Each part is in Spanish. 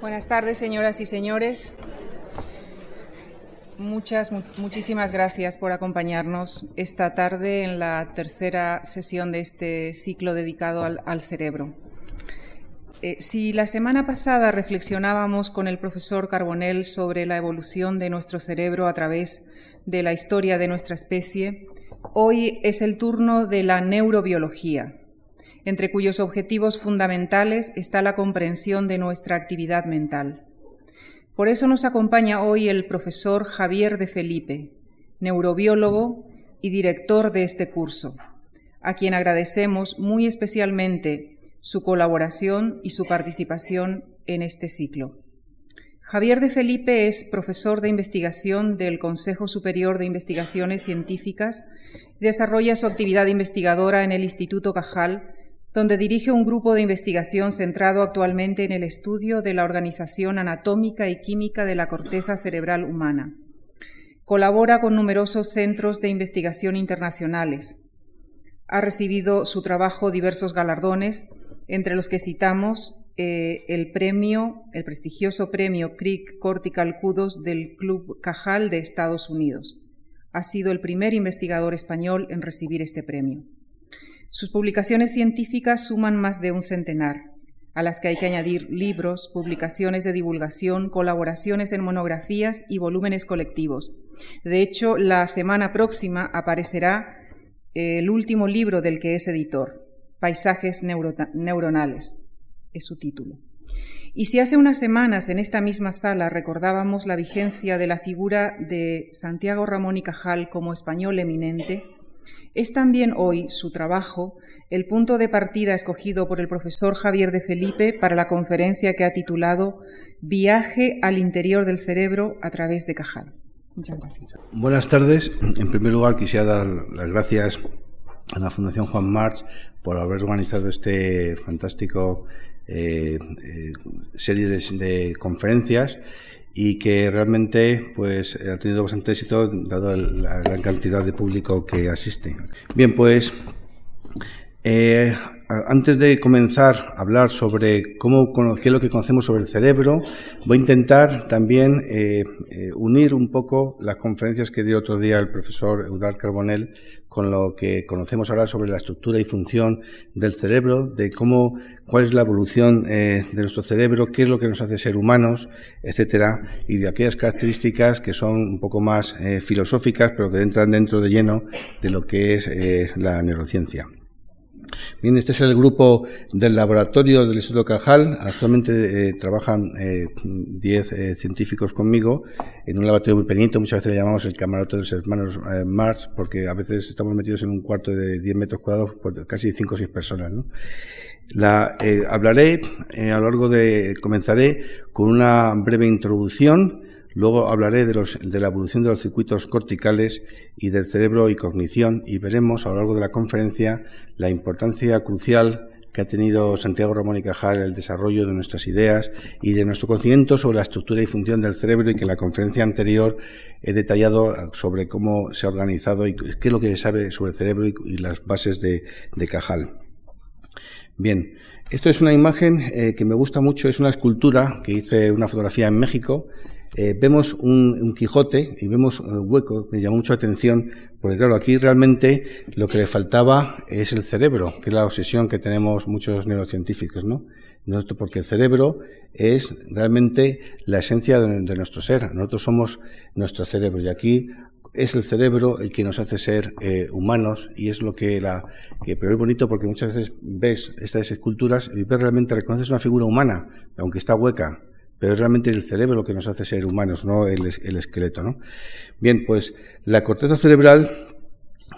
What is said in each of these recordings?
Buenas tardes, señoras y señores. Muchas, muchísimas gracias por acompañarnos esta tarde en la tercera sesión de este ciclo dedicado al, cerebro. Eh, si la semana pasada reflexionábamos con el profesor Carbonell sobre la evolución de nuestro cerebro a través de la historia de nuestra especie, hoy es el turno de la neurobiología, entre cuyos objetivos fundamentales está la comprensión de nuestra actividad mental. Por eso nos acompaña hoy el profesor Javier de Felipe, neurobiólogo y director de este curso, a quien agradecemos muy especialmente su colaboración y su participación en este ciclo. Javier de Felipe es profesor de investigación del Consejo Superior de Investigaciones Científicas desarrolla su actividad investigadora en el Instituto Cajal donde dirige un grupo de investigación centrado actualmente en el estudio de la organización anatómica y química de la corteza cerebral humana. Colabora con numerosos centros de investigación internacionales. Ha recibido su trabajo diversos galardones, entre los que citamos eh, el premio, el prestigioso premio Crick Cortical Kudos del Club Cajal de Estados Unidos. Ha sido el primer investigador español en recibir este premio. Sus publicaciones científicas suman más de un centenar, a las que hay que añadir libros, publicaciones de divulgación, colaboraciones en monografías y volúmenes colectivos. De hecho, la semana próxima aparecerá el último libro del que es editor, Paisajes Neuronales, es su título. Y si hace unas semanas en esta misma sala recordábamos la vigencia de la figura de Santiago Ramón y Cajal como español eminente, es también hoy su trabajo el punto de partida escogido por el profesor Javier de Felipe para la conferencia que ha titulado Viaje al interior del cerebro a través de Cajal. Muchas gracias. Buenas tardes. En primer lugar, quisiera dar las gracias a la Fundación Juan March por haber organizado este fantástico eh, eh, serie de conferencias y que realmente pues ha tenido bastante éxito dado la gran cantidad de público que asiste. Bien, pues eh, antes de comenzar a hablar sobre cómo, qué es lo que conocemos sobre el cerebro, voy a intentar también eh, eh, unir un poco las conferencias que dio otro día el profesor Eudard Carbonell con lo que conocemos ahora sobre la estructura y función del cerebro, de cómo, cuál es la evolución de nuestro cerebro, qué es lo que nos hace ser humanos, etcétera, y de aquellas características que son un poco más filosóficas, pero que entran dentro de lleno de lo que es la neurociencia. Bien, este es el grupo del laboratorio del Instituto Cajal. Actualmente eh, trabajan 10 eh, eh, científicos conmigo en un laboratorio muy pequeñito. Muchas veces le llamamos el camarote de los hermanos Mars, porque a veces estamos metidos en un cuarto de 10 metros cuadrados por casi 5 o 6 personas. La, hablaré a lo largo de, comenzaré con una breve introducción Luego hablaré de, los, de, la evolución de los circuitos corticales y del cerebro y cognición y veremos a lo largo de la conferencia la importancia crucial que ha tenido Santiago Ramón y Cajal en el desarrollo de nuestras ideas y de nuestro conocimiento sobre la estructura y función del cerebro y que en la conferencia anterior he detallado sobre cómo se ha organizado y qué es lo que se sabe sobre el cerebro y, las bases de, Cajal. Bien, esto es una imagen eh, que me gusta mucho, es una escultura que hice una fotografía en México eh, vemos un, Quijote y vemos un hueco, me llamó mucho la atención, porque claro, aquí realmente lo que le faltaba es el cerebro, que es la obsesión que tenemos muchos neurocientíficos, ¿no? Porque el cerebro es realmente la esencia de, nuestro ser. Nosotros somos nuestro cerebro y aquí es el cerebro el que nos hace ser eh, humanos y es lo que la que pero es bonito porque muchas veces ves estas esculturas y ves realmente reconoces una figura humana aunque está hueca pero es realmente el cerebro lo que nos hace ser humanos, no el, esqueleto. ¿no? Bien, pues la corteza cerebral,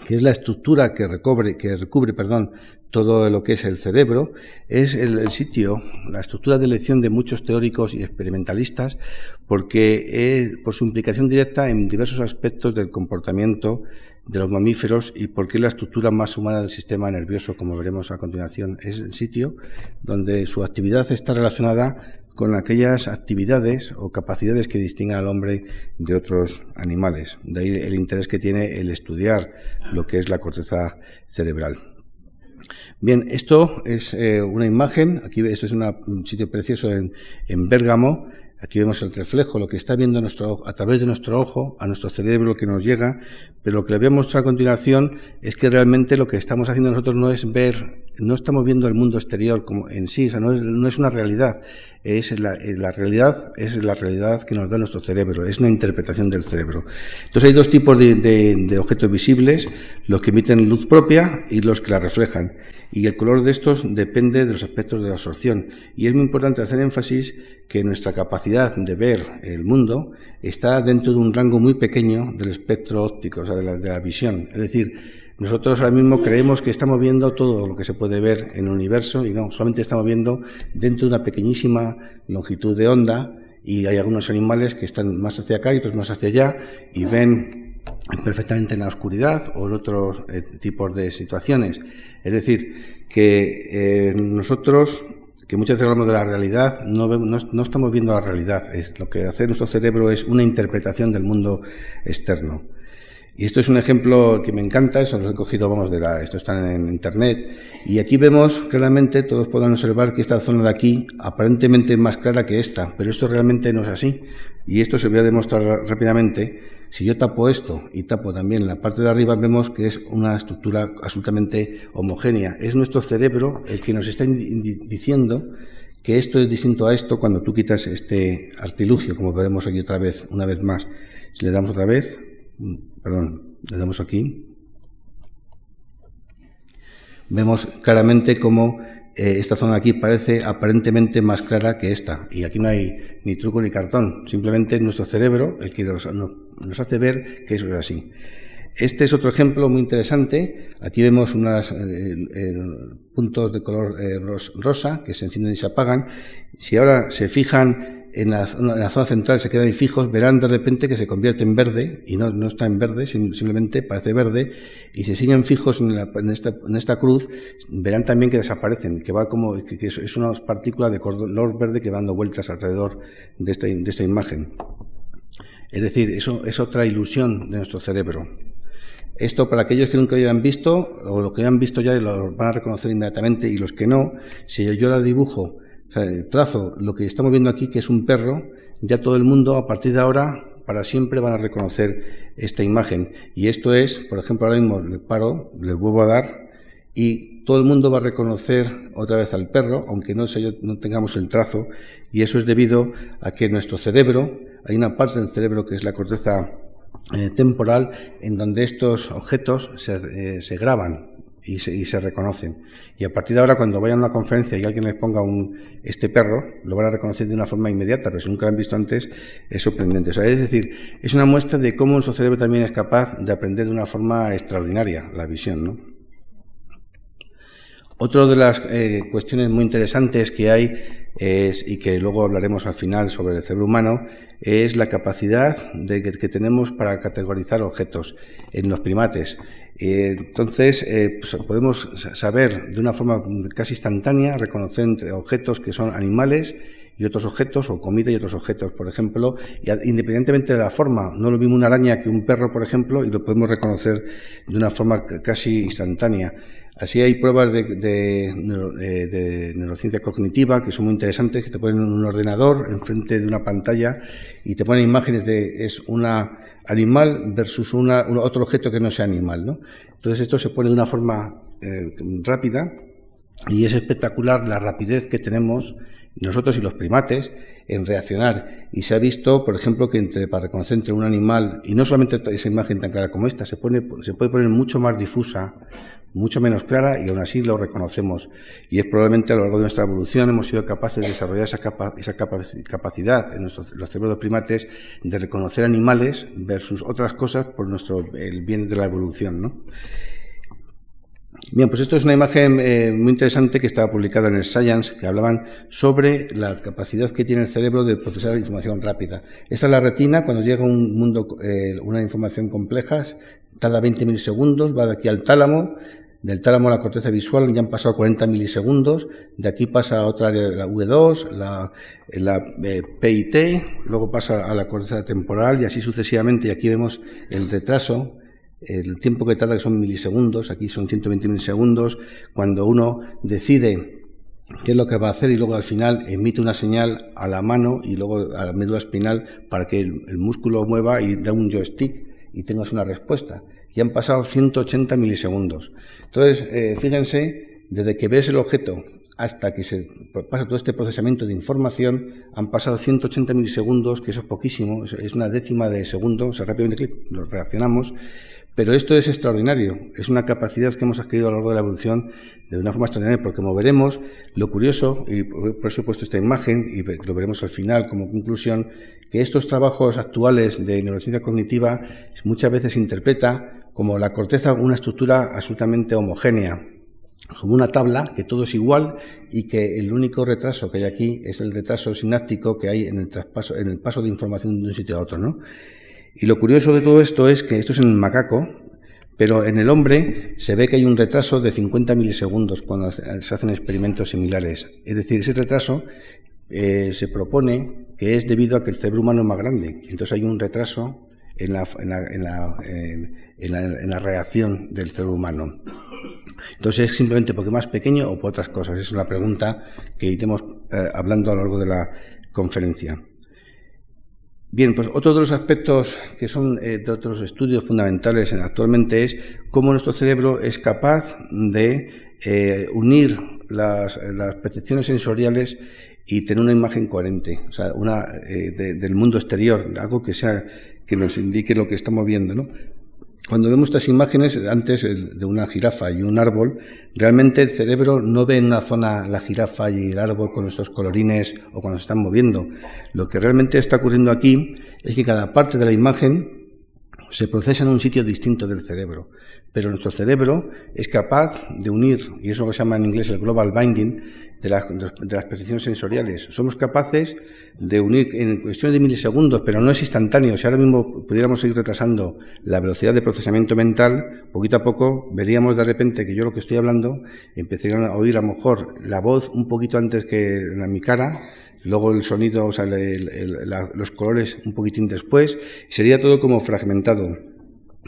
que es la estructura que, recobre, que recubre perdón, todo lo que es el cerebro, es el, sitio, la estructura de elección de muchos teóricos y experimentalistas, porque es, por su implicación directa en diversos aspectos del comportamiento de los mamíferos y porque es la estructura más humana del sistema nervioso, como veremos a continuación. Es el sitio donde su actividad está relacionada con aquellas actividades o capacidades que distinguen al hombre de otros animales. De ahí el interés que tiene el estudiar lo que es la corteza cerebral. Bien, esto es eh, una imagen, aquí esto es un sitio precioso en, en Bérgamo, Aquí vemos el reflejo, lo que está viendo nuestro, a través de nuestro ojo, a nuestro cerebro, lo que nos llega, pero lo que le voy a mostrar a continuación es que realmente lo que estamos haciendo nosotros no es ver, no estamos viendo el mundo exterior como en sí, o sea, no, es, no es una realidad, es la, eh, la, realidad, es la realidad que nos da nuestro cerebro, es una interpretación del cerebro. Entonces hay dos tipos de objetos visibles, los que emiten luz propia y los que la reflejan. Y el color de estos depende de los aspectos de la absorción. Y es muy importante hacer énfasis que nuestra capacidad de ver el mundo está dentro de un rango muy pequeño del espectro óptico, o sea, de la, de la visión. Es decir, nosotros ahora mismo creemos que estamos viendo todo lo que se puede ver en el universo y no, solamente estamos viendo dentro de una pequeñísima longitud de onda y hay algunos animales que están más hacia acá y otros más hacia allá y ven perfectamente en la oscuridad o en otros eh, tipos de situaciones. Es decir, que eh, nosotros que muchas veces hablamos de la realidad, no, no, no, estamos viendo la realidad. Es, lo que hace nuestro cerebro es una interpretación del mundo externo. Y esto es un ejemplo que me encanta, eso lo he cogido, vamos, de la, esto está en internet. Y aquí vemos claramente, todos pueden observar que esta zona de aquí aparentemente es más clara que esta, pero esto realmente no es así. Y esto se voy a demostrar rápidamente. Si yo tapo esto y tapo también la parte de arriba, vemos que es una estructura absolutamente homogénea. Es nuestro cerebro el que nos está diciendo que esto es distinto a esto cuando tú quitas este artilugio, como veremos aquí otra vez, una vez más. Si le damos otra vez, perdón, le damos aquí, vemos claramente cómo eh, esta zona aquí parece aparentemente más clara que esta. Y aquí no hay ni truco ni cartón, simplemente nuestro cerebro el que nos, nos hace ver que eso es así. Este es otro ejemplo muy interesante. Aquí vemos unos eh, eh, puntos de color eh, rosa que se encienden y se apagan. Si ahora se fijan en la, en la, zona central, se quedan fijos, verán de repente que se convierte en verde y no, está en verde, simplemente parece verde. Y si siguen fijos en, esta, cruz, verán también que desaparecen, que va como que, es una partícula de color verde que va dando vueltas alrededor de esta imagen. Es decir, eso es otra ilusión de nuestro cerebro. Esto para aquellos que nunca hayan visto, o lo que hayan visto ya lo van a reconocer inmediatamente, y los que no, si yo la dibujo, o sea, trazo lo que estamos viendo aquí, que es un perro, ya todo el mundo a partir de ahora, para siempre van a reconocer esta imagen. Y esto es, por ejemplo, ahora mismo le paro, le vuelvo a dar, y todo el mundo va a reconocer otra vez al perro, aunque no, no tengamos el trazo, y eso es debido a que nuestro cerebro, hay una parte del cerebro que es la corteza eh, temporal en donde estos objetos se, eh, se graban y se, y se, reconocen. Y a partir de ahora, cuando vayan a una conferencia y alguien les ponga un, este perro, lo van a reconocer de una forma inmediata, pero si nunca lo han visto antes, es sorprendente. O sea, es decir, es una muestra de cómo nuestro cerebro también es capaz de aprender de una forma extraordinaria la visión, ¿no? Otra de las eh, cuestiones muy interesantes que hay es, y que luego hablaremos al final sobre el cerebro humano es la capacidad de que, tenemos para categorizar objetos en los primates. Eh, entonces, eh, pues podemos saber de una forma casi instantánea reconocer entre objetos que son animales y otros objetos, o comida y otros objetos, por ejemplo, independientemente de la forma. No lo mismo una araña que un perro, por ejemplo, y lo podemos reconocer de una forma casi instantánea. Así hay pruebas de, de, neurociencia cognitiva que son muy interesantes, que te ponen un ordenador enfrente de una pantalla y te ponen imágenes de es una animal versus una, un otro objeto que no sea animal. ¿no? Entonces esto se pone de una forma eh, rápida y es espectacular la rapidez que tenemos nosotros y los primates en reaccionar. Y se ha visto, por ejemplo, que entre, para reconocer entre un animal, y no solamente esa imagen tan clara como esta, se, pone, se puede poner mucho más difusa, mucho menos clara, y aún así lo reconocemos. Y es probablemente a lo largo de nuestra evolución hemos sido capaces de desarrollar esa, capa, esa capacidad en nuestros, los cerebros de primates de reconocer animales versus otras cosas por nuestro, el bien de la evolución, ¿no? Bien, pues esto es una imagen eh, muy interesante que estaba publicada en el Science, que hablaban sobre la capacidad que tiene el cerebro de procesar información rápida. Esta es la retina, cuando llega un mundo, eh, una información compleja, tarda 20 milisegundos, va de aquí al tálamo, del tálamo a la corteza visual ya han pasado 40 milisegundos, de aquí pasa a otra área, la V2, la, la eh, PIT, luego pasa a la corteza temporal y así sucesivamente, y aquí vemos el retraso el tiempo que tarda, que son milisegundos, aquí son 120 milisegundos, cuando uno decide qué es lo que va a hacer y luego al final emite una señal a la mano y luego a la médula espinal para que el, músculo mueva y da un joystick y tengas una respuesta. Y han pasado 180 milisegundos. Entonces, eh, fíjense, desde que ves el objeto hasta que se pasa todo este procesamiento de información, han pasado 180 milisegundos, que eso es poquísimo, es una décima de segundo, o sea, rápidamente lo reaccionamos, pero esto es extraordinario, es una capacidad que hemos adquirido a lo largo de la evolución de una forma extraordinaria, porque como veremos, lo curioso, y por eso he puesto esta imagen, y lo veremos al final como conclusión, que estos trabajos actuales de neurociencia cognitiva muchas veces se interpreta como la corteza una estructura absolutamente homogénea, como una tabla, que todo es igual y que el único retraso que hay aquí es el retraso sináptico que hay en el traspaso, en el paso de información de un sitio a otro, ¿no? Y lo curioso de todo esto es que esto es en el macaco, pero en el hombre se ve que hay un retraso de 50 milisegundos cuando se hacen experimentos similares. Es decir, ese retraso eh, se propone que es debido a que el cerebro humano es más grande. Entonces hay un retraso en la, en la, reacción del cerebro humano. Entonces es simplemente porque es más pequeño o por otras cosas. Es la pregunta que iremos eh, hablando a lo largo de la conferencia. Bien, pues otro de los aspectos que son eh, de otros estudios fundamentales actualmente es cómo nuestro cerebro es capaz de eh, unir las, percepciones sensoriales y tener una imagen coherente, o sea, una eh, del mundo exterior, algo que sea que nos indique lo que estamos viendo, ¿no? Cuando vemos estas imágenes, antes de una jirafa y un árbol, realmente el cerebro no ve en una zona la jirafa y el árbol con estos colorines o cuando se están moviendo. Lo que realmente está ocurriendo aquí es que cada parte de la imagen se procesa en un sitio distinto del cerebro. Pero nuestro cerebro es capaz de unir, y eso que se llama en inglés el global binding, de, las percepciones sensoriales. Somos capaces de unir en cuestiones de milisegundos, pero no es instantáneo. Si ahora mismo pudiéramos seguir retrasando la velocidad de procesamiento mental, poquito a poco veríamos de repente que yo lo que estoy hablando, empezarían a oír a lo mejor la voz un poquito antes que mi cara, luego el sonido, o sea, los colores un poquitín después, sería todo como fragmentado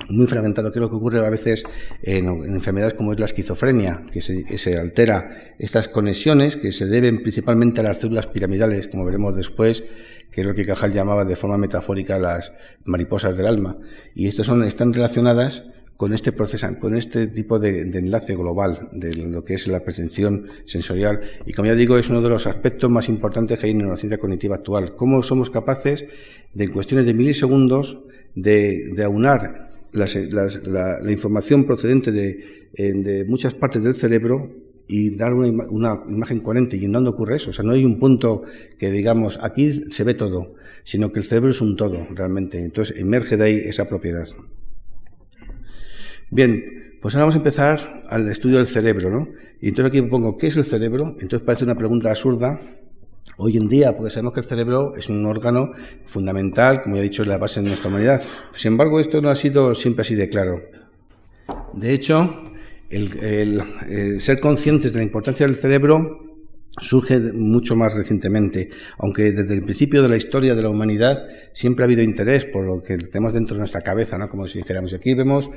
muy fragmentado, que es lo que ocurre a veces en, enfermedades como es la esquizofrenia, que se, altera estas conexiones que se deben principalmente a las células piramidales, como veremos después, que es lo que Cajal llamaba de forma metafórica las mariposas del alma. Y estas son, están relacionadas con este proceso, con este tipo de, enlace global de lo que es la percepción sensorial. Y como ya digo, es uno de los aspectos más importantes que hay en la ciencia cognitiva actual. Cómo somos capaces de, en cuestiones de milisegundos, de, de aunar la, información procedente de, muchas partes del cerebro y dar una, imagen coherente. ¿Y en dónde ocurre eso? O sea, no hay un punto que digamos, aquí se ve todo, sino que el cerebro es un todo, realmente. Entonces emerge de ahí esa propiedad. Bien, pues ahora vamos a empezar al estudio del cerebro, ¿no? Y entonces aquí pongo, ¿qué es el cerebro? Entonces parece una pregunta absurda, Hoy en día, porque sabemos que el cerebro es un órgano fundamental, como ya he dicho, es la base de nuestra humanidad. Sin embargo, esto no ha sido siempre así de claro. De hecho, el, ser conscientes de la importancia del cerebro surge mucho más recientemente, aunque desde el principio de la historia de la humanidad siempre ha habido interés por lo que tenemos dentro de nuestra cabeza, ¿no? Como si dijéramos, aquí vemos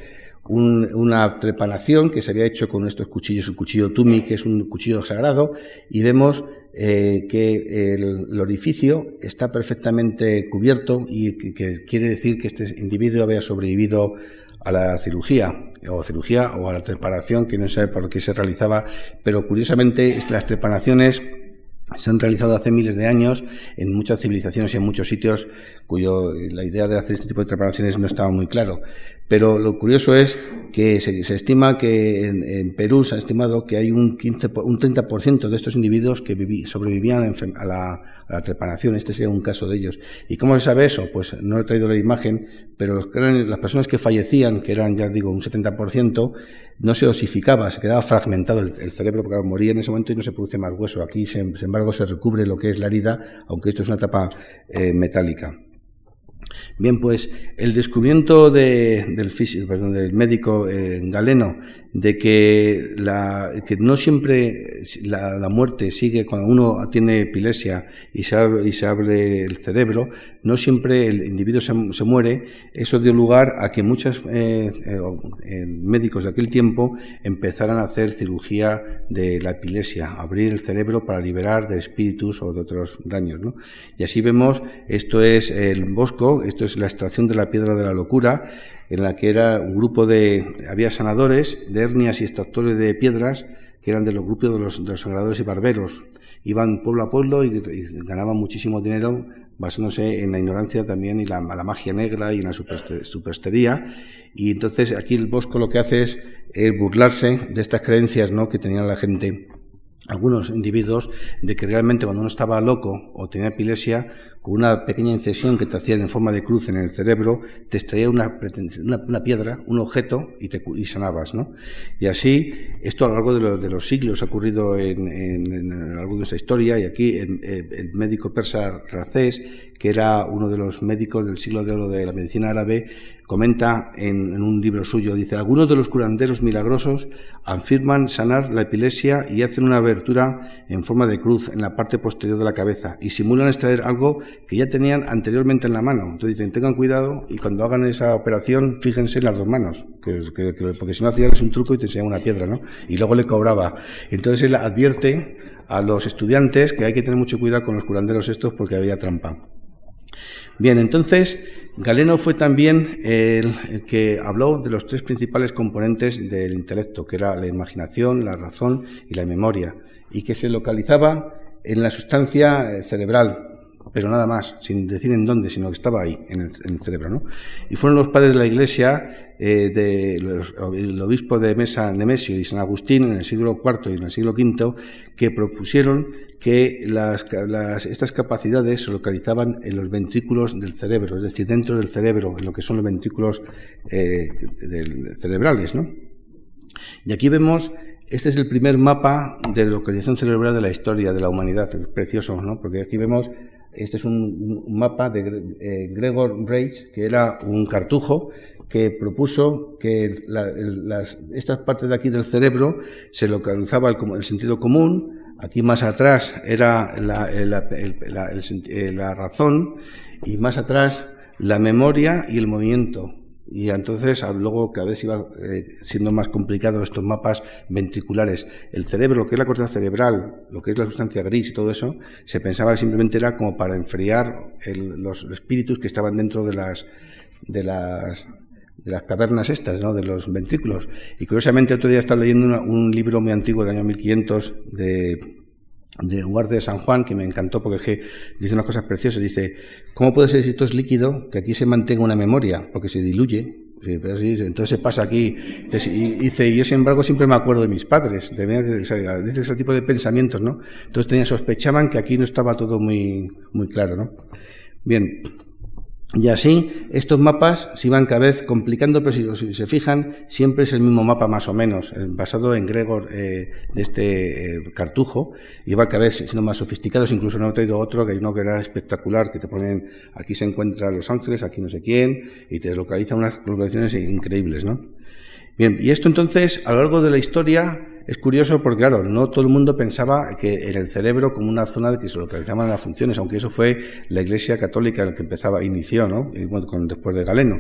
una trepanación que se había hecho con estos cuchillos, el cuchillo Tumi, que es un cuchillo sagrado, y vemos eh, que el, orificio está perfectamente cubierto y que, quiere decir que este individuo había sobrevivido a la cirugía o cirugía o a la trepanación que no sé por qué se realizaba, pero curiosamente las trepanaciones se han realizado hace miles de años en muchas civilizaciones y en muchos sitios cuyo la idea de hacer este tipo de preparaciones no estaba muy claro. Pero lo curioso es que se, estima que en, Perú se ha estimado que hay un 15, un 30% de estos individuos que sobrevivían a la, a trepanación. Este sería un caso de ellos. ¿Y cómo se sabe eso? Pues no he traído la imagen, pero las personas que fallecían, que eran, ya digo, un 70%, no se osificaba, se quedaba fragmentado el, cerebro porque moría en ese momento y no se produce más hueso. Aquí, sin, embargo, se recubre lo que es la herida, aunque esto es una tapa eh, metálica. Bien, pues el descubrimiento del, físico, perdón, del médico eh, galeno de que, la, que no siempre la, muerte sigue cuando uno tiene epilepsia y se abre, y se abre el cerebro, no siempre el individuo se, se muere. Eso dio lugar a que muchos eh, eh, eh, médicos de aquel tiempo empezaran a hacer cirugía de la epilepsia, abrir el cerebro para liberar de espíritus o de otros daños. ¿no? Y así vemos, esto es el Bosco, esto es la extracción de la piedra de la locura, en la que era un grupo de, había sanadores de hernias y extractores de piedras, que eran de los grupos de los, de sanadores y barberos. Iban pueblo a pueblo y, ganaban muchísimo dinero basándose en la ignorancia también y la, magia negra y en la superstería. Y entonces aquí el Bosco lo que hace es, burlarse de estas creencias ¿no? que tenía la gente algunos individuos de que realmente cuando uno estaba loco o tenía epilepsia, una pequeña incisión que te hacían en forma de cruz en el cerebro, te extraía una, piedra, un objeto y te y sanabas, ¿no? Y así, esto a lo largo de, los siglos ha ocurrido en, en, de esta historia y aquí el, el médico persa Racés, que era uno de los médicos del siglo de oro de la medicina árabe, comenta en, un libro suyo, dice, algunos de los curanderos milagrosos afirman sanar la epilepsia y hacen una abertura en forma de cruz en la parte posterior de la cabeza y simulan extraer algo que ya tenían anteriormente en la mano. Entonces dicen, tengan cuidado y cuando hagan esa operación, fíjense en las dos manos, que, porque si no hacían un truco y te enseñaban una piedra, ¿no? Y luego le cobraba. Entonces él advierte a los estudiantes que hay que tener mucho cuidado con los curanderos estos porque había trampa. Bien, entonces Galeno fue también el, que habló de los tres principales componentes del intelecto, que era la imaginación, la razón y la memoria, y que se localizaba en la sustancia eh, cerebral, pero nada más, sin decir en dónde, sino que estaba ahí, en el, cerebro. ¿no? Y fueron los padres de la Iglesia, eh, de el obispo de Mesa, Nemesio y San Agustín, en el siglo IV y en el siglo V, que propusieron que estas capacidades se localizaban en los ventrículos del cerebro, es decir, dentro del cerebro, en lo que son los ventrículos eh, cerebrales. ¿no? Y aquí vemos, este es el primer mapa de localización cerebral de la historia de la humanidad, es precioso, ¿no? porque aquí vemos, este es un, mapa de eh, Gregor Reich, que era un cartujo que propuso que las, estas partes de aquí del cerebro se localizaba el, el sentido común, Aquí más atrás era la, la, razón y más atrás la memoria y el movimiento. Y entonces luego cada vez iba eh, siendo más complicado estos mapas ventriculares. El cerebro, lo que es la corteza cerebral, lo que es la sustancia gris y todo eso, se pensaba que simplemente era como para enfriar los espíritus que estaban dentro de las, de las de las cavernas estas, ¿no? de los ventrículos. Y curiosamente otro día estaba leyendo un libro muy antiguo del año 1500 de, de Guardia de San Juan, que me encantó porque dice unas cosas preciosas. Dice, ¿cómo puede ser si esto es líquido que aquí se mantenga una memoria? Porque se diluye. entonces se pasa aquí. Y dice, yo sin embargo siempre me acuerdo de mis padres. Dice ese tipo de pensamientos, ¿no? Entonces tenían, sospechaban que aquí no estaba todo muy, muy claro, ¿no? Bien. Y así, estos mapas se iban cada vez complicando, pero si, se fijan, siempre es el mismo mapa más o menos, eh, basado en Gregor eh, de este eh, cartujo, y va cada vez siendo más sofisticados, incluso no he traído otro, que hay uno que era espectacular, que te ponen, aquí se encuentra Los Ángeles, aquí no sé quién, y te localiza unas localizaciones increíbles, ¿no? Bien, y esto entonces, a lo largo de la historia, es curioso porque, claro, no todo el mundo pensaba que en el cerebro como una zona de que se localizaban las funciones, aunque eso fue la Iglesia Católica el que empezaba, inició, ¿no? Y, bueno, después de Galeno.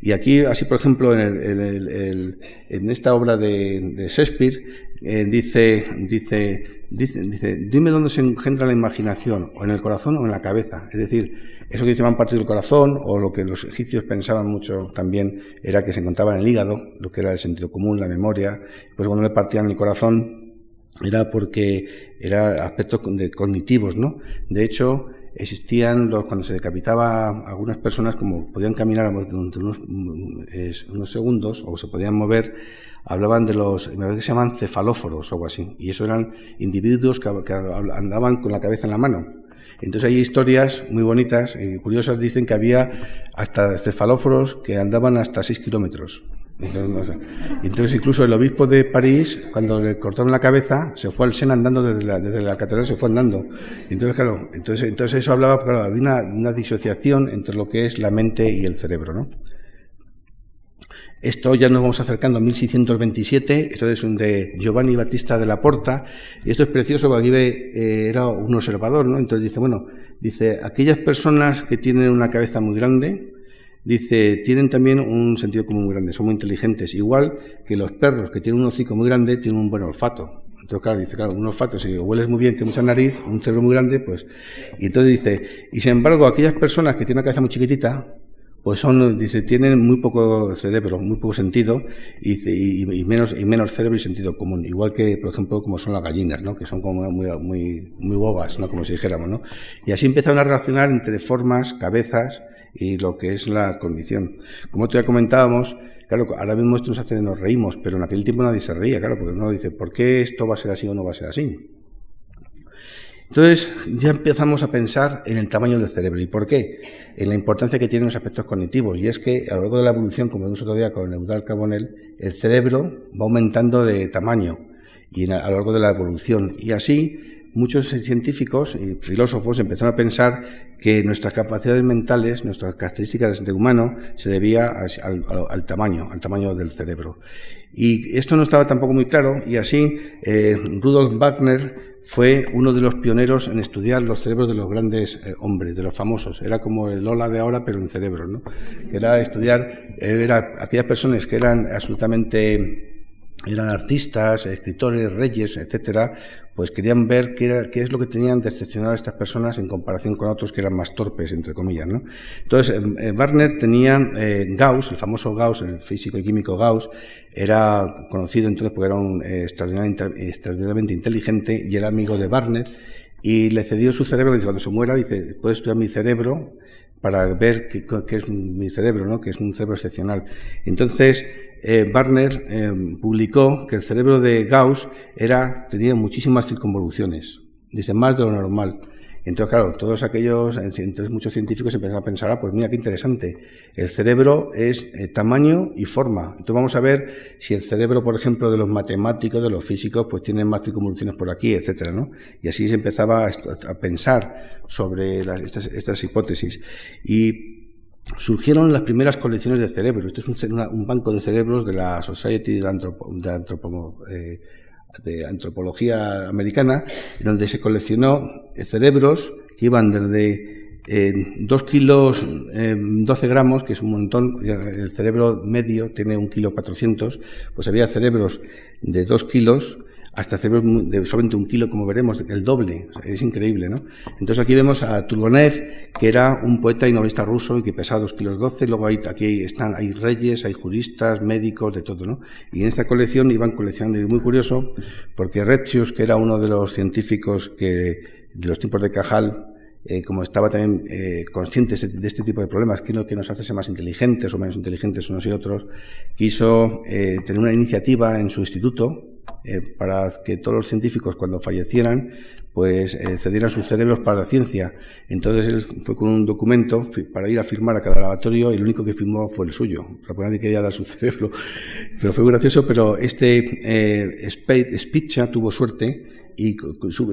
Y aquí, así por ejemplo, en, el, en esta obra de, de Shakespeare, eh, dice, dice, dice, dice, dime dónde se engendra la imaginación, o en el corazón o en la cabeza. Es decir, eso que llamaban parte del corazón, o lo que los egipcios pensaban mucho también, era que se encontraba en el hígado, lo que era el sentido común, la memoria. Pues cuando le partían el corazón, era porque era aspectos cognitivos, ¿no? De hecho, existían los, cuando se decapitaba algunas personas, como podían caminar durante unos, unos segundos o se podían mover, hablaban de los, me parece que se llaman cefalóforos o algo así, y eso eran individuos que andaban con la cabeza en la mano. Entonces hay historias muy bonitas y curiosas, dicen que había hasta cefalóforos que andaban hasta 6 kilómetros. Entonces, incluso el obispo de París, cuando le cortaron la cabeza, se fue al Sena andando desde la, catedral, se fue andando. Entonces, claro, entonces, entonces eso hablaba, claro, había una, una disociación entre lo que es la mente y el cerebro, ¿no? Esto ya nos vamos acercando a 1627, esto es de Giovanni Battista de la Porta, y esto es precioso porque aquí eh, era un observador, ¿no? Entonces dice, bueno, dice, aquellas personas que tienen una cabeza muy grande, dice, tienen también un sentido común muy grande, son muy inteligentes, igual que los perros que tienen un hocico muy grande tienen un buen olfato. Entonces, claro, dice, claro, un olfato, si hueles muy bien, tienes mucha nariz, un cerebro muy grande, pues, y entonces dice, y sin embargo, aquellas personas que tienen una cabeza muy chiquitita, pues son, dice, tienen muy poco cerebro, muy poco sentido y, menos, y menos cerebro y sentido común. Igual que, por ejemplo, como son las gallinas, ¿no? Que son como muy, muy, muy bobas, ¿no? Como si dijéramos, ¿no? Y así empezaron a relacionar entre formas, cabezas y lo que es la condición. Como ya comentábamos, claro, ahora mismo esto nos hace, nos reímos, pero en aquel tiempo nadie se reía, claro, porque uno dice, ¿por qué esto va a ser así o no va a ser así? Entonces ya empezamos a pensar en el tamaño del cerebro. ¿Y por qué? En la importancia que tienen los aspectos cognitivos. Y es que a lo largo de la evolución, como vimos otro día con Eudal Carbonell, el cerebro va aumentando de tamaño y a lo largo de la evolución. Y así muchos científicos y filósofos empezaron a pensar que nuestras capacidades mentales, nuestras características de humano, se debía al, tamaño, al tamaño del cerebro. Y esto no estaba tampoco muy claro, y así eh, Rudolf Wagner fue uno de los pioneros en estudiar los cerebros de los grandes eh, hombres, de los famosos. Era como el Lola de ahora, pero en cerebro, ¿no? Era estudiar, era aquellas personas que eran absolutamente eran artistas, escritores, reyes, etcétera, pues querían ver qué, era, qué es lo que tenían de excepcional estas personas en comparación con otros que eran más torpes, entre comillas. ¿no? Entonces, eh, eh, Warner tenía eh, Gauss, el famoso Gauss, el físico y químico Gauss, era conocido entonces porque era un extraordinariamente, inteligente y era amigo de Barnett y le cedió su cerebro, dice, cuando se muera, dice, puedes estudiar mi cerebro para ver qué es mi cerebro, ¿no? que es un cerebro excepcional. Entonces, eh, Barner eh, publicó que el cerebro de Gauss tenía muchísimas circunvoluciones, dice más de lo normal. Entonces, claro, todos aquellos, entonces muchos científicos empezaron a pensar, ah, pues mira qué interesante, el cerebro es eh, tamaño y forma. Entonces vamos a ver si el cerebro, por ejemplo, de los matemáticos, de los físicos, pues tiene más circunvoluciones por aquí, etcétera, ¿no? Y así se empezaba a, pensar sobre estas, estas hipótesis. Y surgieron las primeras colecciones de cerebros. Este es un, banco de cerebros de la Society de, eh, Antropología Americana, donde se coleccionó cerebros que iban desde 2 kilos 12 gramos, que es un montón, el cerebro medio tiene un kilo 400, pues había cerebros de 2 kilos hasta cerebros de solamente un kilo, como veremos, el doble. es increíble, ¿no? Entonces aquí vemos a Turgonev, que era un poeta y novelista ruso y que pesaba dos kilos 12. Luego hay, aquí están, hay reyes, hay juristas, médicos, de todo, ¿no? Y en esta colección iban coleccionando, y muy curioso, porque Retzius, que era uno de los científicos que, de los tiempos de Cajal, eh, como estaba también eh, consciente de este tipo de problemas, que lo que nos hace ser más inteligentes o menos inteligentes unos y otros, quiso eh, tener una iniciativa en su instituto eh, para que todos los científicos cuando fallecieran pues eh, cedieran sus cerebros para la ciencia. Entonces él fue con un documento para ir a firmar a cada laboratorio y el único que firmó fue el suyo. O nadie quería dar su cerebro. Pero fue gracioso, pero este eh, tuvo suerte y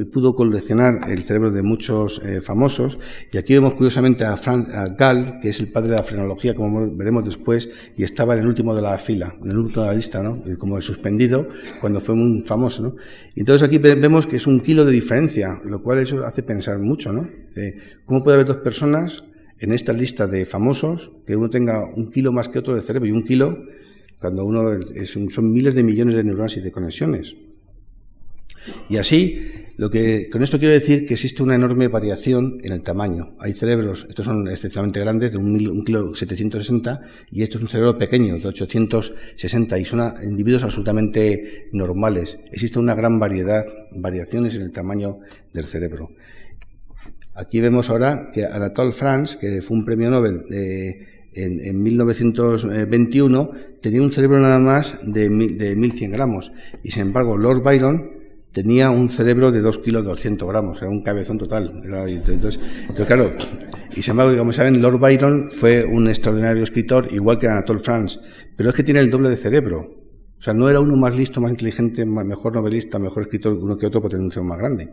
pudo coleccionar el cerebro de muchos eh, famosos. Y aquí vemos curiosamente a, Frank, Gall, que es el padre de la frenología, como veremos después, y estaba en el último de la fila, en el último de la lista, ¿no? como el suspendido, cuando fue muy famoso. ¿no? Y entonces aquí vemos que es un kilo de diferencia, lo cual eso hace pensar mucho. ¿no? ¿Cómo puede haber dos personas en esta lista de famosos que uno tenga un kilo más que otro de cerebro y un kilo cuando uno son miles de millones de neuronas y de conexiones? Y así, lo que, con esto quiero decir que existe una enorme variación en el tamaño. Hay cerebros, estos son excepcionalmente grandes, de un, kilo 760, y esto es un cerebro pequeño, de 860, y son individuos absolutamente normales. Existe una gran variedad, variaciones en el tamaño del cerebro. Aquí vemos ahora que Anatole France, que fue un premio Nobel en, en, 1921, tenía un cerebro nada más de, de 1100 gramos, y sin embargo Lord Byron tenía un cerebro de 2 kilos 200 gramos, era un cabezón total. entonces, claro, y sin embargo, como saben, Lord Byron fue un extraordinario escritor, igual que Anatole France, pero es que tiene el doble de cerebro. O sea, no era uno más listo, más inteligente, mejor novelista, mejor escritor uno que otro, porque tenía un cerebro más grande.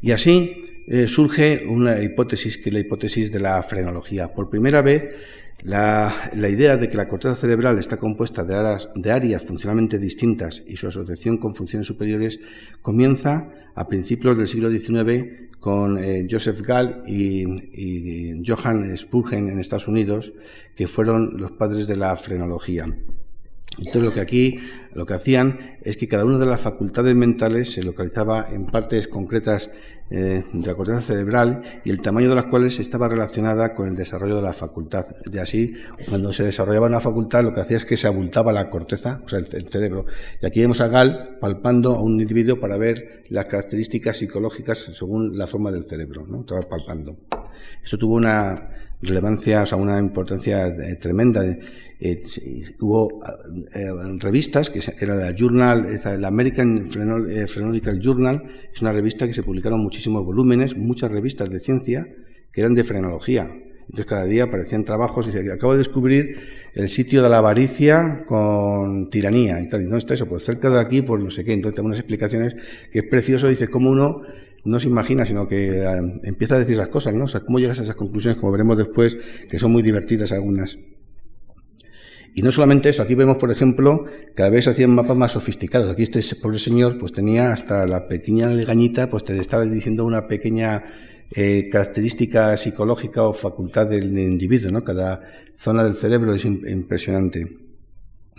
Y así, eh, surge una hipótesis que es la hipótesis de la frenología. Por primera vez, la, idea de que la corteza cerebral está compuesta de áreas, de áreas, funcionalmente distintas y su asociación con funciones superiores comienza a principios del siglo XIX con eh, Joseph Gall y, y, Johann Spurgeon en Estados Unidos, que fueron los padres de la frenología. Entonces lo que aquí lo que hacían es que cada una de las facultades mentales se localizaba en partes concretas eh, de la corteza cerebral y el tamaño de las cuales estaba relacionada con el desarrollo de la facultad. De así, cuando se desarrollaba una facultad, lo que hacía es que se abultaba la corteza, o sea, el, cerebro. Y aquí vemos a Gall palpando a un individuo para ver las características psicológicas según la forma del cerebro, ¿no? Estaba palpando. Esto tuvo una relevancia, o sea, una importancia eh, tremenda. Eh, hubo eh, revistas, que era la Journal, la American eh, Phrenological Journal, es una revista que se publicaron muchísimos volúmenes, muchas revistas de ciencia que eran de frenología. Entonces cada día aparecían trabajos y se acabo de descubrir el sitio de la avaricia con tiranía y tal. Y no está eso, pues cerca de aquí, pues no sé qué. Entonces tengo unas explicaciones que es precioso, dice cómo uno no se imagina, sino que empieza a decir las cosas, ¿no? O sea, cómo llegas a esas conclusiones, como veremos después, que son muy divertidas algunas. Y no solamente eso, aquí vemos, por ejemplo, cada vez hacían mapas más sofisticados. Aquí este pobre señor, pues tenía hasta la pequeña legañita, pues te estaba diciendo una pequeña eh, característica psicológica o facultad del, individuo, ¿no? Cada zona del cerebro es impresionante.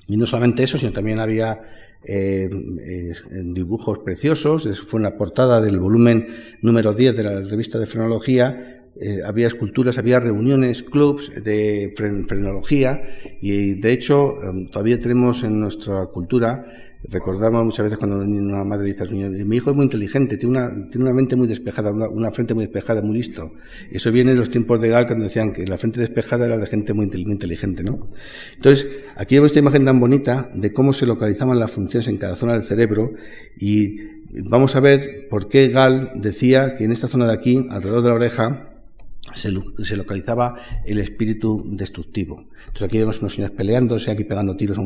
Y no solamente eso, sino también había eh, eh, dibujos preciosos. Fue una portada del volumen número 10 de la revista de frenología eh, había esculturas, había reuniones, clubs de frenología y de hecho em, todavía tenemos en nuestra cultura, recordamos muchas veces cuando una madre dice a su niño, mi hijo es muy inteligente, tiene una, tiene una mente muy despejada, una, frente muy despejada, muy listo. Eso viene de los tiempos de Gal cuando decían que la frente despejada era de gente muy, inteligente, ¿no? Entonces, aquí vemos esta imagen tan bonita de cómo se localizaban las funciones en cada zona del cerebro y vamos a ver por qué Gal decía que en esta zona de aquí, alrededor de la oreja, se, localizaba el espíritu destructivo. Entonces aquí vemos unos señores peleándose, aquí pegando tiros,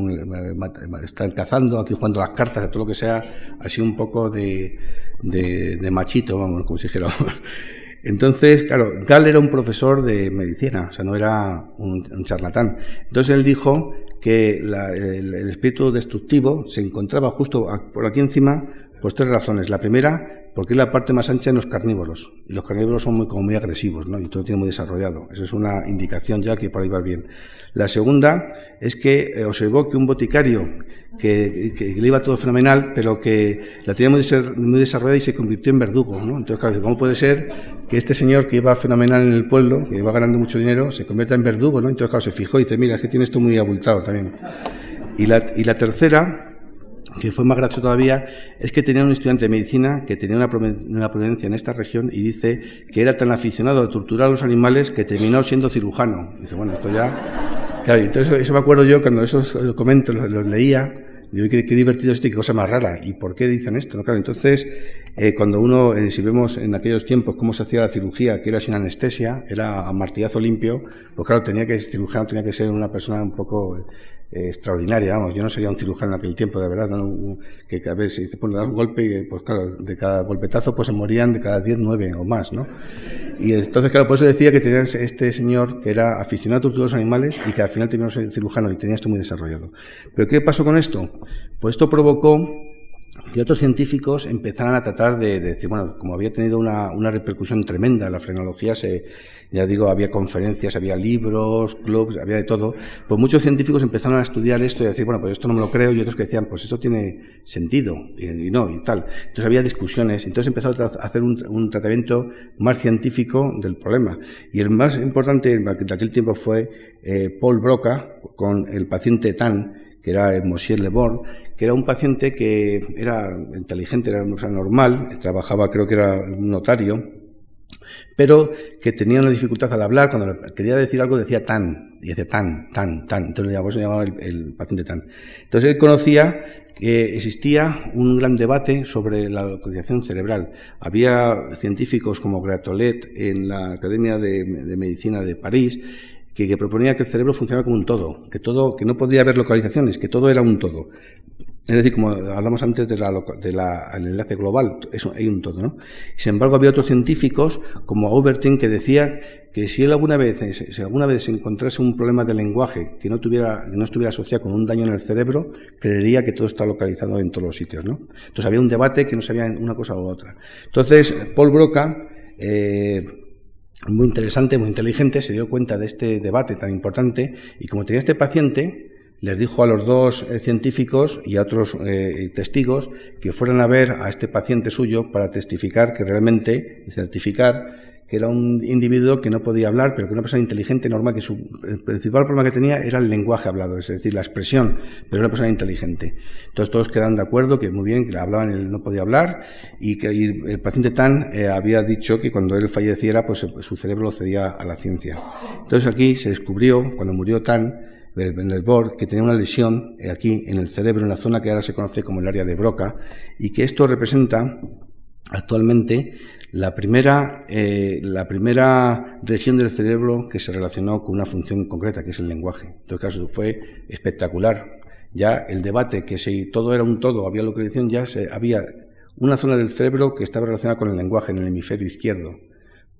están cazando, aquí jugando las cartas, todo lo que sea, así un poco de, de, machito, vamos, como si dijéramos. Entonces, claro, Gall era un profesor de medicina, o sea, no era un, charlatán. Entonces él dijo que el, espíritu destructivo se encontraba justo por aquí encima por tres razones. La primera, porque es la parte más ancha en los carnívoros. Y los carnívoros son muy, como muy agresivos, ¿no? Y todo tiene muy desarrollado. Eso es una indicación ya que por ahí va bien. La segunda es que eh, observó que un boticario que, le iba todo fenomenal, pero que la tenía muy, desarrollada y se convirtió en verdugo, ¿no? Entonces, claro, ¿cómo puede ser que este señor que iba fenomenal en el pueblo, que iba ganando mucho dinero, se convierta en verdugo, ¿no? Entonces, claro, se fijó y dice, mira, es que tiene esto muy abultado también. Y la tercera que fue más gracioso todavía, es que tenía un estudiante de medicina que tenía una, providencia en esta región y dice que era tan aficionado a torturar a los animales que terminó siendo cirujano. Dice, bueno, esto ya... Claro, entonces eso me acuerdo yo cuando esos documentos los, leía, digo, qué, divertido esto y qué cosa más rara. ¿Y por qué dicen esto? Claro, entonces, eh, cuando uno, eh, si vemos en aquellos tiempos cómo se hacía la cirugía, que era sin anestesia, era a martillazo limpio, pues claro, tenía que, cirujano tenía que ser una persona un poco eh, extraordinaria, vamos, yo no sería un cirujano en aquel tiempo, de verdad, que a veces se dice, pues dar un golpe pues claro, de cada golpetazo pues se morían de cada 10, 9 o más, ¿no? Y entonces, claro, por eso decía que tenía este señor que era aficionado a torturar los animales y que al final terminó siendo cirujano y tenía esto muy desarrollado. Pero ¿qué pasó con esto? Pues esto provocó que otros científicos empezaran a tratar de, decir, bueno, como había tenido una, una, repercusión tremenda, la frenología se, ya digo, había conferencias, había libros, clubs, había de todo, pues muchos científicos empezaron a estudiar esto y a decir, bueno, pues esto no me lo creo, y otros que decían, pues esto tiene sentido, y, no, y tal. Entonces había discusiones, entonces empezaron a hacer un, un, tratamiento más científico del problema. Y el más importante de aquel tiempo fue eh, Paul Broca con el paciente Tan, que era Monsieur Leborn, que era un paciente que era inteligente, era normal, trabajaba, creo que era un notario, pero que tenía una dificultad al hablar, cuando quería decir algo decía tan, y decía tan, tan, tan, entonces por eso llamaba el, paciente tan. Entonces él conocía que existía un gran debate sobre la localización cerebral. Había científicos como Gratolet en la Academia de Medicina de París que, proponía que el cerebro funcionaba como un todo, que todo, que no podía haber localizaciones, que todo era un todo. Es decir, como hablamos antes del de la, enlace global, eso hay un todo, ¿no? Sin embargo, había otros científicos, como Aubertin, que decía que si él alguna vez, si alguna vez encontrase un problema de lenguaje que no tuviera, no estuviera asociado con un daño en el cerebro, creería que todo está localizado en todos los sitios, ¿no? Entonces había un debate que no sabía una cosa u otra. Entonces, Paul Broca, eh, muy interesante, muy inteligente, se dio cuenta de este debate tan importante y como tenía este paciente, les dijo a los dos eh, científicos y a otros eh, testigos que fueran a ver a este paciente suyo para testificar que realmente certificar que era un individuo que no podía hablar, pero que una persona inteligente, normal, que su principal problema que tenía era el lenguaje hablado, es decir, la expresión, pero una persona inteligente. Entonces todos quedaron de acuerdo que muy bien, que hablaban, él no podía hablar, y que el paciente Tan eh, había dicho que cuando él falleciera, pues su cerebro lo cedía a la ciencia. Entonces aquí se descubrió, cuando murió Tan, en el BOR, que tenía una lesión eh, aquí en el cerebro, en la zona que ahora se conoce como el área de Broca, y que esto representa actualmente la primera, eh, la primera región del cerebro que se relacionó con una función concreta, que es el lenguaje. En todo caso, fue espectacular. Ya el debate, que si todo era un todo, había localización, ya había una zona del cerebro que estaba relacionada con el lenguaje en el hemisferio izquierdo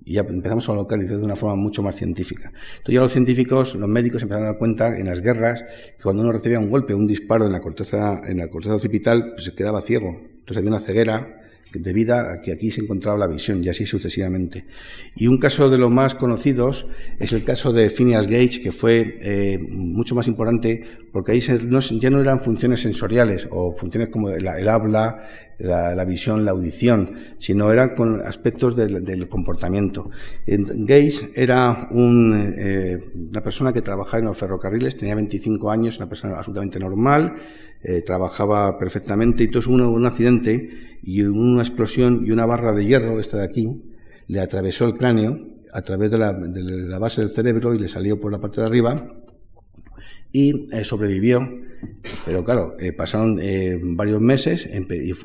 y ya empezamos a localizar de una forma mucho más científica. Entonces ya los científicos, los médicos empezaron a dar cuenta en las guerras que cuando uno recibía un golpe, un disparo en la corteza, en la corteza occipital, pues se quedaba ciego. Entonces había una ceguera debido a que aquí se encontraba la visión y así sucesivamente. Y un caso de los más conocidos es el caso de Phineas Gage, que fue eh, mucho más importante porque ahí ya no eran funciones sensoriales o funciones como el, habla, la, visión, la audición, sino eran con aspectos del, comportamiento. Gage era eh, una persona que trabajaba en los ferrocarriles, tenía 25 años, una persona absolutamente normal, eh, trabajaba perfectamente y tuvo un accidente y una explosión y una barra de hierro, esta de aquí, le atravesó el cráneo a través de la, base del cerebro y le salió por la parte de arriba y eh, sobrevivió. Pero claro, eh, pasaron varios meses,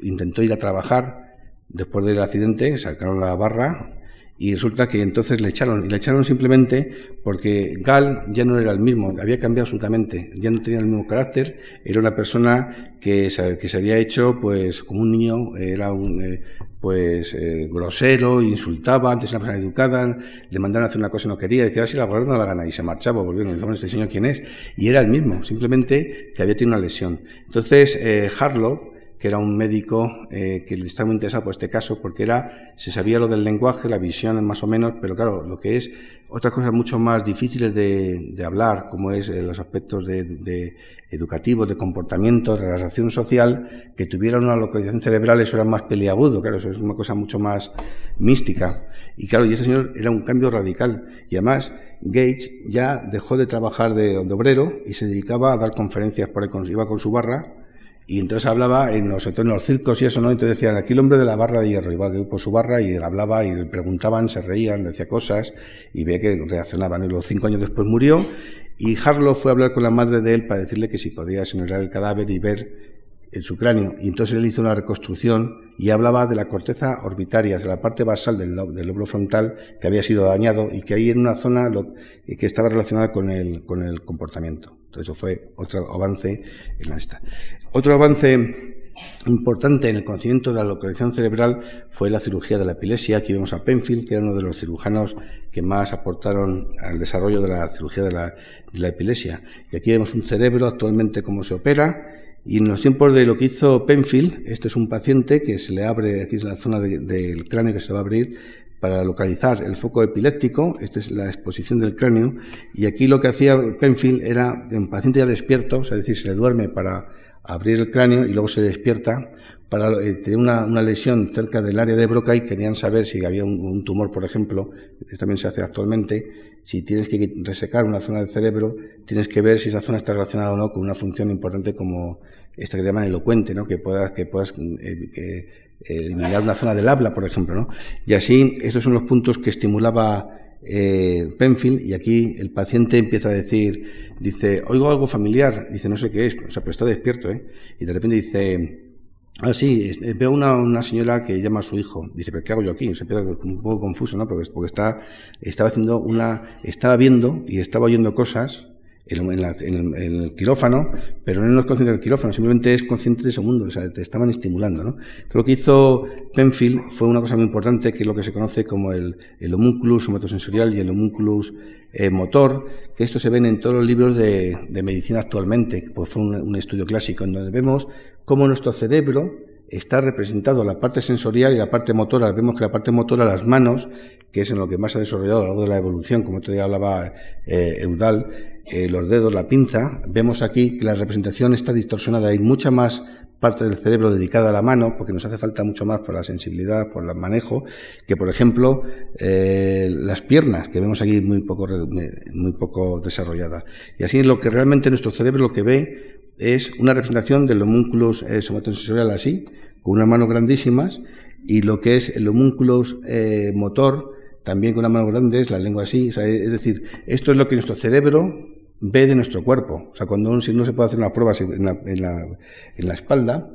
intentó ir a trabajar después del accidente, sacaron la barra y resulta que entonces le echaron, y le echaron simplemente porque Gal ya no era el mismo, había cambiado absolutamente, ya no tenía el mismo carácter, era una persona que se, que se había hecho pues como un niño, era un eh, pues eh, grosero, insultaba, antes era una persona educada, le mandaron a hacer una cosa y no quería, decía, ah, la no la gana, y se marchaba, volvió, y este señor quién es, y era el mismo, simplemente que había tenido una lesión. Entonces, eh, Harlow, que era un médico eh, que le estaba muy interesado por este caso porque era, se sabía lo del lenguaje, la visión más o menos, pero claro, lo que es otras cosas mucho más difíciles de, hablar, como es eh, los aspectos de, educativos, de comportamiento, de relación social, que tuvieran una localización cerebral, eso era más peliagudo, claro, eso es una cosa mucho más mística. Y claro, y ese señor era un cambio radical. Y además, Gage ya dejó de trabajar de, obrero y se dedicaba a dar conferencias por ahí, iba con su barra, y entonces hablaba en los, en los circos y eso, ¿no? Entonces decían, aquí el hombre de la barra de hierro, iba por su barra y hablaba y le preguntaban, se reían, decía cosas y veía que reaccionaban. Y luego cinco años después murió y Harlow fue a hablar con la madre de él para decirle que si podía señorear el cadáver y ver en su cráneo. Y entonces él hizo una reconstrucción y hablaba de la corteza orbitaria, de la parte basal del, del lóbulo frontal que había sido dañado y que ahí en una zona que estaba relacionada con el, con el comportamiento. Entonces eso fue otro avance en la. Otro avance importante en el conocimiento de la localización cerebral fue la cirugía de la epilepsia. Aquí vemos a Penfield, que era uno de los cirujanos que más aportaron al desarrollo de la cirugía de la, de epilepsia. Y aquí vemos un cerebro actualmente cómo se opera y en los tiempos de lo que hizo Penfield, este es un paciente que se le abre, aquí es la zona del cráneo que se va a abrir para localizar el foco epiléptico, esta es la exposición del cráneo, y aquí lo que hacía Penfield era, un paciente ya despierto, es decir, se le duerme para abrir el cráneo y luego se despierta para eh, tener una, lesión cerca del área de Broca y querían saber si había un, tumor, por ejemplo, que también se hace actualmente, si tienes que resecar una zona del cerebro, tienes que ver si esa zona está relacionada o no con una función importante como esta que llaman elocuente, ¿no? que puedas, que puedas eh, eliminar una zona del habla, por ejemplo. ¿no? Y así, estos son los puntos que estimulaba eh, Penfield y aquí el paciente empieza a decir, dice, oigo algo familiar, dice, no sé qué es, o sea, pero está despierto, ¿eh? Y de repente dice, ah, sí, veo una, una señora que llama a su hijo, dice, pero ¿qué hago yo aquí? Se queda un poco confuso, ¿no? Porque, porque está, estaba haciendo una, estaba viendo y estaba oyendo cosas en, el quirófano, pero no es consciente del quirófano, simplemente es consciente de ese mundo, o sea, te estaban estimulando. ¿no? Lo que hizo Penfield fue una cosa muy importante, que es lo que se conoce como el, el homúnculus somatosensorial y el homúnculus eh, motor, que esto se ven en todos los libros de, medicina actualmente, pues fue un, estudio clásico, en donde vemos cómo nuestro cerebro está representado la parte sensorial y la parte motora. Vemos que la parte motora, las manos, que es en lo que más se ha desarrollado a lo largo de la evolución, como día hablaba eh, Eudal, eh, los dedos, la pinza, vemos aquí que la representación está distorsionada. Hay mucha más parte del cerebro dedicada a la mano, porque nos hace falta mucho más por la sensibilidad, por el manejo, que por ejemplo eh, las piernas, que vemos aquí muy poco, muy poco desarrollada. Y así lo que realmente nuestro cerebro lo que ve es una representación del homúnculus eh, somatosensorial así, con unas manos grandísimas, y lo que es el homúnculus eh, motor, también con una mano grande, es la lengua así. es decir, esto es lo que nuestro cerebro ve de nuestro cuerpo. O sea, cuando uno, si no se puede hacer unas pruebas en la, en la, espalda,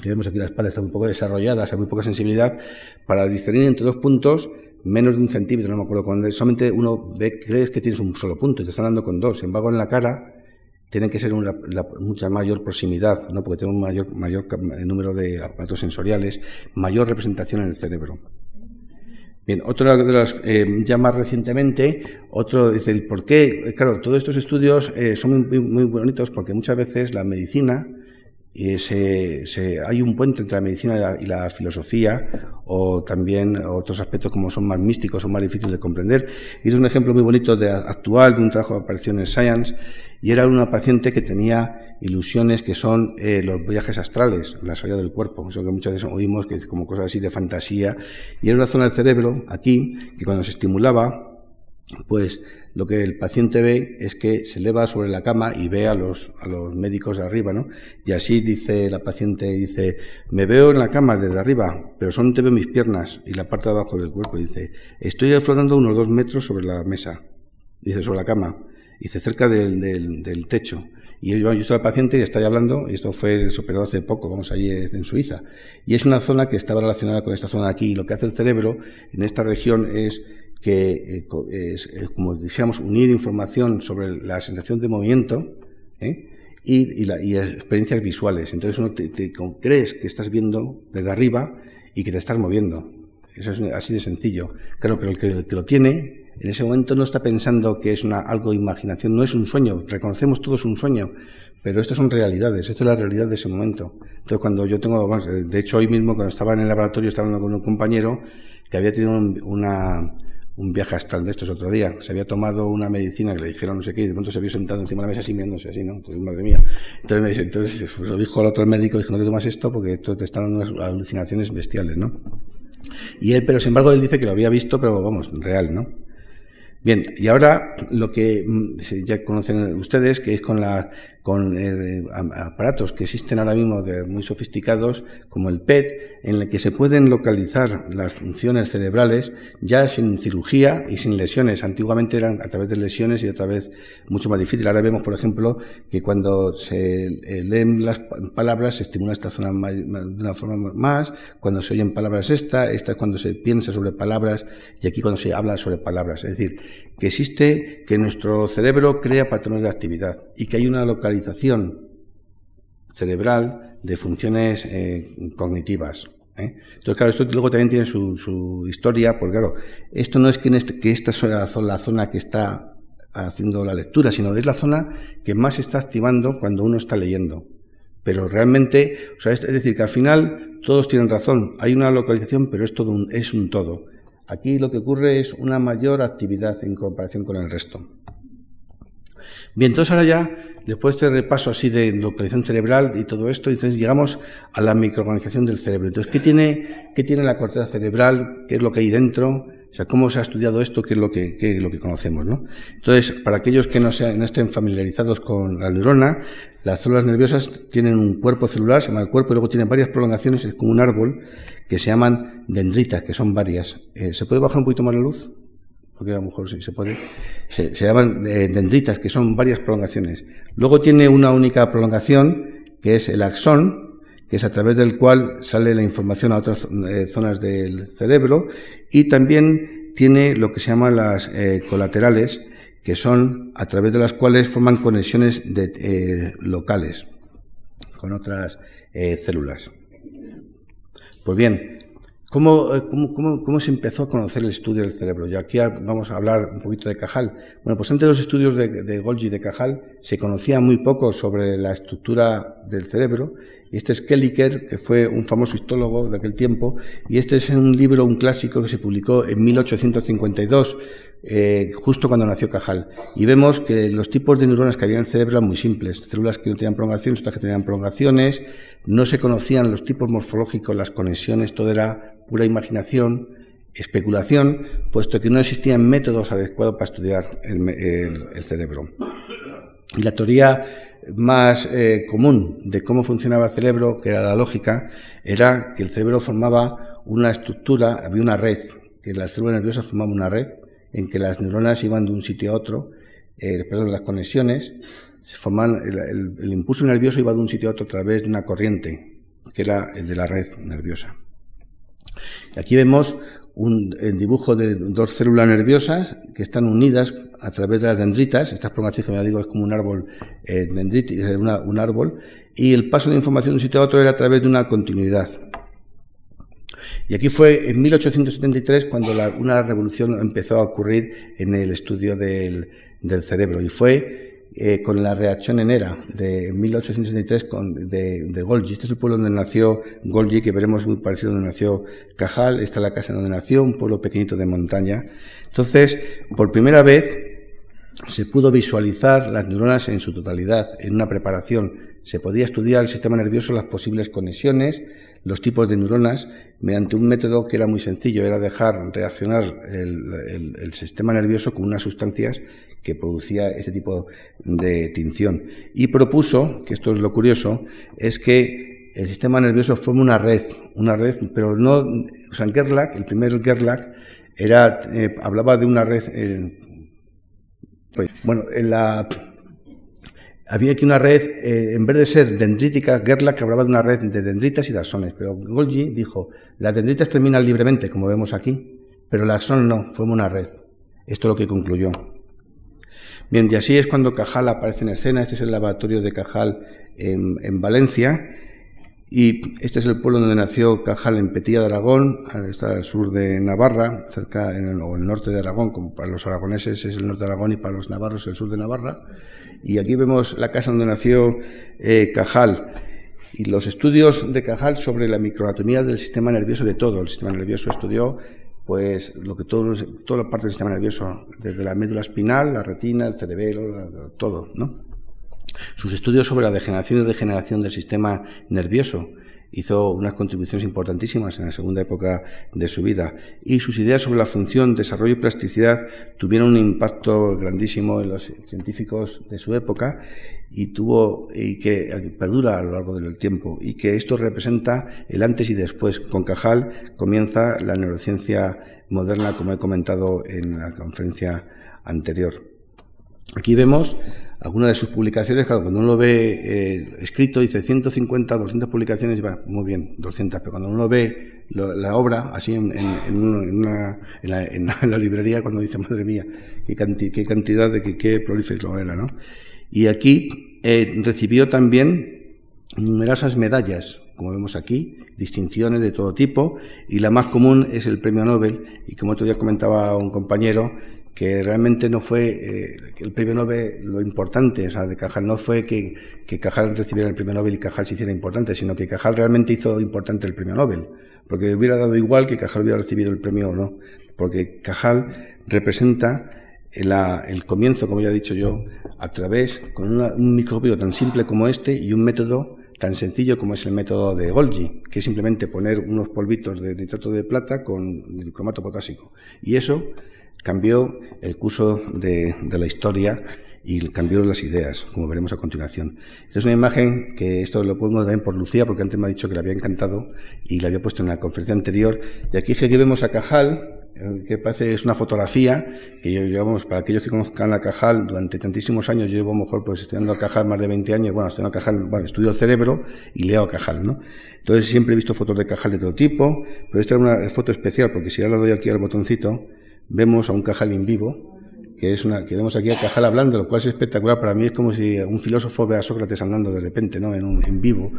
que vemos aquí la espalda está un poco desarrollada, o muy poca sensibilidad, para discernir entre dos puntos, menos de un centímetro, no me acuerdo cuando solamente uno ve, crees que tienes un solo punto y te están dando con dos. Sin embargo, en la cara tienen que ser una, mucha mayor proximidad, ¿no? porque tenemos un mayor, mayor número de aparatos sensoriales, mayor representación en el cerebro. Bien, otro de los, eh, ya más recientemente, otro dice el por qué, claro, todos estos estudios eh, son muy, bonitos porque muchas veces la medicina, eh, se, hay un puente entre la medicina y la, y la, filosofía, o también otros aspectos como son más místicos, son más difíciles de comprender. Y es un ejemplo muy bonito de actual de un trabajo que apareció en Science, y era una paciente que tenía ilusiones que son eh, los viajes astrales, la salida del cuerpo, eso que muchas veces oímos que es como cosas así de fantasía, y era una zona del cerebro, aquí, que cuando se estimulaba, pues lo que el paciente ve es que se eleva sobre la cama y ve a los, a los médicos de arriba, ¿no? Y así dice la paciente, dice, me veo en la cama desde arriba, pero te veo mis piernas y la parte de abajo del cuerpo. Dice, estoy flotando unos dos metros sobre la mesa, dice, sobre la cama dice, cerca del, del, techo. Y yo, yo estoy al paciente y estoy hablando, y esto fue, se hace poco, vamos allí en Suiza. Y es una zona que estaba relacionada con esta zona de aquí. Y lo que hace el cerebro en esta región es que, eh, es, como dijéramos, unir información sobre la sensación de movimiento ¿eh? y, y, la, y, experiencias visuales. Entonces uno te, crees que estás viendo desde arriba y que te estás moviendo. Eso es así de sencillo. Claro, pero el que, el que lo tiene en ese momento no está pensando que es una, algo de imaginación, no es un sueño, reconocemos todos un sueño, pero esto son realidades, esto es la realidad de ese momento. Entonces cuando yo tengo, de hecho hoy mismo cuando estaba en el laboratorio estaba hablando con un compañero que había tenido un, una, un viaje astral de estos otro día, se había tomado una medicina que le dijeron no sé qué y de pronto se vio sentado encima de la mesa así viéndose así, ¿no? Entonces, madre mía. Entonces, me dice, entonces pues, lo dijo al otro médico, dijo no te tomas esto porque esto te está dando unas alucinaciones bestiales, ¿no? Y él, pero sin embargo él dice que lo había visto, pero vamos, real, ¿no? Bien, y ahora lo que mm, ya conocen ustedes, que es con la con eh, aparatos que existen ahora mismo muy sofisticados, como el PET, en el que se pueden localizar las funciones cerebrales ya sin cirugía y sin lesiones. Antiguamente eran a través de lesiones y otra vez mucho más difícil. Ahora vemos, por ejemplo, que cuando se leen las palabras se estimula esta zona de una forma más, cuando se oyen palabras esta, esta es cuando se piensa sobre palabras y aquí cuando se habla sobre palabras. Es decir, que existe, que nuestro cerebro crea patrones de actividad y que hay una localización cerebral de funciones eh, cognitivas. ¿eh? Entonces, claro, esto luego también tiene su, historia, porque claro, esto no es que, este, esta es la zona que está haciendo la lectura, sino es la zona que más se está activando cuando uno está leyendo. Pero realmente, o sea, es, decir, que al final todos tienen razón. Hay una localización, pero es todo un, es un todo. Aquí lo que ocurre es una mayor actividad en comparación con el resto. Bien, entonces ahora ya Después de este repaso así de localización cerebral y todo esto, entonces llegamos a la microorganización del cerebro. Entonces, ¿qué tiene, qué tiene la corteza cerebral? ¿Qué es lo que hay dentro? O sea, ¿cómo se ha estudiado esto? ¿Qué es lo que, qué es lo que conocemos? ¿no? Entonces, para aquellos que no, sean, no estén familiarizados con la neurona, las células nerviosas tienen un cuerpo celular, se llama el cuerpo, y luego tienen varias prolongaciones, es como un árbol, que se llaman dendritas, que son varias. Eh, ¿Se puede bajar un poquito más la luz? Porque a lo mejor sí se puede, se, llaman eh, dendritas, que son varias prolongaciones. Luego tiene una única prolongación, que es el axón, que es a través del cual sale la información a otras eh, zonas del cerebro, y también tiene lo que se llaman las eh, colaterales, que son a través de las cuales forman conexiones locales con otras células. Pues bien, ¿Cómo, cómo, se empezó a conocer el estudio del cerebro? Y aquí vamos a hablar un poquito de Cajal. Bueno, pues antes de los estudios de, Golgi y de Cajal se conocía muy poco sobre la estructura del cerebro este es Kelliker, que fue un famoso histólogo de aquel tiempo, y este es un libro, un clásico que se publicó en 1852, eh, justo cuando nació Cajal. Y vemos que los tipos de neuronas que había en el cerebro eran muy simples. Células que no tenían prolongaciones, otras que tenían prolongaciones, no se conocían los tipos morfológicos, las conexiones, todo era pura imaginación, especulación, puesto que no existían métodos adecuados para estudiar el cerebro. Y la teoría más eh, común de cómo funcionaba el cerebro, que era la lógica, era que el cerebro formaba una estructura, había una red, que las células nerviosas formaban una red en que las neuronas iban de un sitio a otro, eh, perdón, las conexiones, se forman, el, impulso nervioso iba de un sitio a otro a través de una corriente, que era el de la red nerviosa. Aquí vemos un dibujo de dos células nerviosas que están unidas a través de las dendritas. Estas prolongaciones que me digo es como un árbol eh, un árbol, y el paso de información de un sitio a otro era a través de una continuidad. Y aquí fue en 1873 cuando una revolución empezó a ocurrir en el estudio del, del cerebro y fue eh, con la reacción enera de 1863 con, de, Golgi. Este es el pueblo donde nació Golgi, que veremos muy parecido donde nació Cajal. Esta es la casa donde nació, un pueblo pequeñito de montaña. Entonces, por primera vez se pudo visualizar las neuronas en su totalidad, en una preparación. Se podía estudiar el sistema nervioso, las posibles conexiones, los tipos de neuronas, mediante un método que era muy sencillo, era dejar reaccionar el sistema nervioso con unas sustancias que producía este tipo de tinción. Y propuso, que esto es lo curioso, es que el sistema nervioso forma una red, una red, pero no, o sea, Gerlach, el primer Gerlach, era, eh, hablaba de una red, eh, pues, bueno, había aquí una red, eh, en vez de ser dendrítica, Gerlach hablaba de una red de dendritas y de axones, pero Golgi dijo, las dendritas terminan libremente, como vemos aquí, pero el axón no, forma una red. Esto es lo que concluyó. Bien, y así es cuando Cajal aparece en escena. Este es el laboratorio de Cajal en, Valencia. Y este es el pueblo donde nació Cajal en Petilla de Aragón, está al sur de Navarra, cerca en el, o el norte de Aragón, como para los aragoneses es el norte de Aragón y para los navarros el sur de Navarra. Y aquí vemos la casa donde nació eh, Cajal y los estudios de Cajal sobre la microanatomía del sistema nervioso de todo. El sistema nervioso estudió pues lo que todo, toda parte del sistema nervioso, desde la médula espinal, la retina, el cerebelo, todo, ¿no? Sus estudios sobre la degeneración y regeneración del sistema nervioso hizo unas contribuciones importantísimas en la segunda época de su vida y sus ideas sobre la función, desarrollo y plasticidad tuvieron un impacto grandísimo en los científicos de su época y tuvo y que perdura a lo largo del tiempo y que esto representa el antes y después. Con Cajal comienza la neurociencia moderna, como he comentado en la conferencia anterior. Aquí vemos algunas de sus publicaciones, claro, cuando uno lo ve eh, escrito, dice 150, 200 publicaciones, va, muy bien, 200, pero cuando uno ve la obra, así en, una, en, la, librería, cuando dice, madre mía, qué, qué cantidad de qué, qué prolífero era, ¿no? Y aquí eh, recibió también numerosas medallas, como vemos aquí, distinciones de todo tipo, y la más común es el premio Nobel, y como otro día comentaba un compañero, que realmente no fue eh, el premio Nobel lo importante, o sea, de Cajal no fue que, que, Cajal recibiera el premio Nobel y Cajal se hiciera importante, sino que Cajal realmente hizo importante el premio Nobel, porque hubiera dado igual que Cajal hubiera recibido el premio o no, porque Cajal representa el comienzo, como ya he dicho yo, a través, con un microscopio tan simple como este y un método tan sencillo como es el método de Golgi, que es simplemente poner unos polvitos de nitrato de plata con cromato potásico. Y eso cambió el curso de, la historia y cambió las ideas, como veremos a continuación. Esta es una imagen que esto lo pongo también por Lucía, porque antes me ha dicho que le había encantado y la había puesto en la conferencia anterior. Y aquí es que vemos a Cajal, eh, que parece es una fotografía que yo llevamos para aquellos que conozcan a Cajal durante tantísimos años yo llevo a lo mejor pues estudiando a Cajal más de 20 años bueno estudiando a Cajal bueno estudio el cerebro y leo a Cajal no entonces siempre he visto fotos de Cajal de todo tipo pero esta es una foto especial porque si ahora le doy aquí al botoncito vemos a un Cajal en vivo que es una que vemos aquí a Cajal hablando, lo cual es espectacular. Para mí es como si un filósofo ve a Sócrates hablando de repente, ¿no? En, un, en vivo.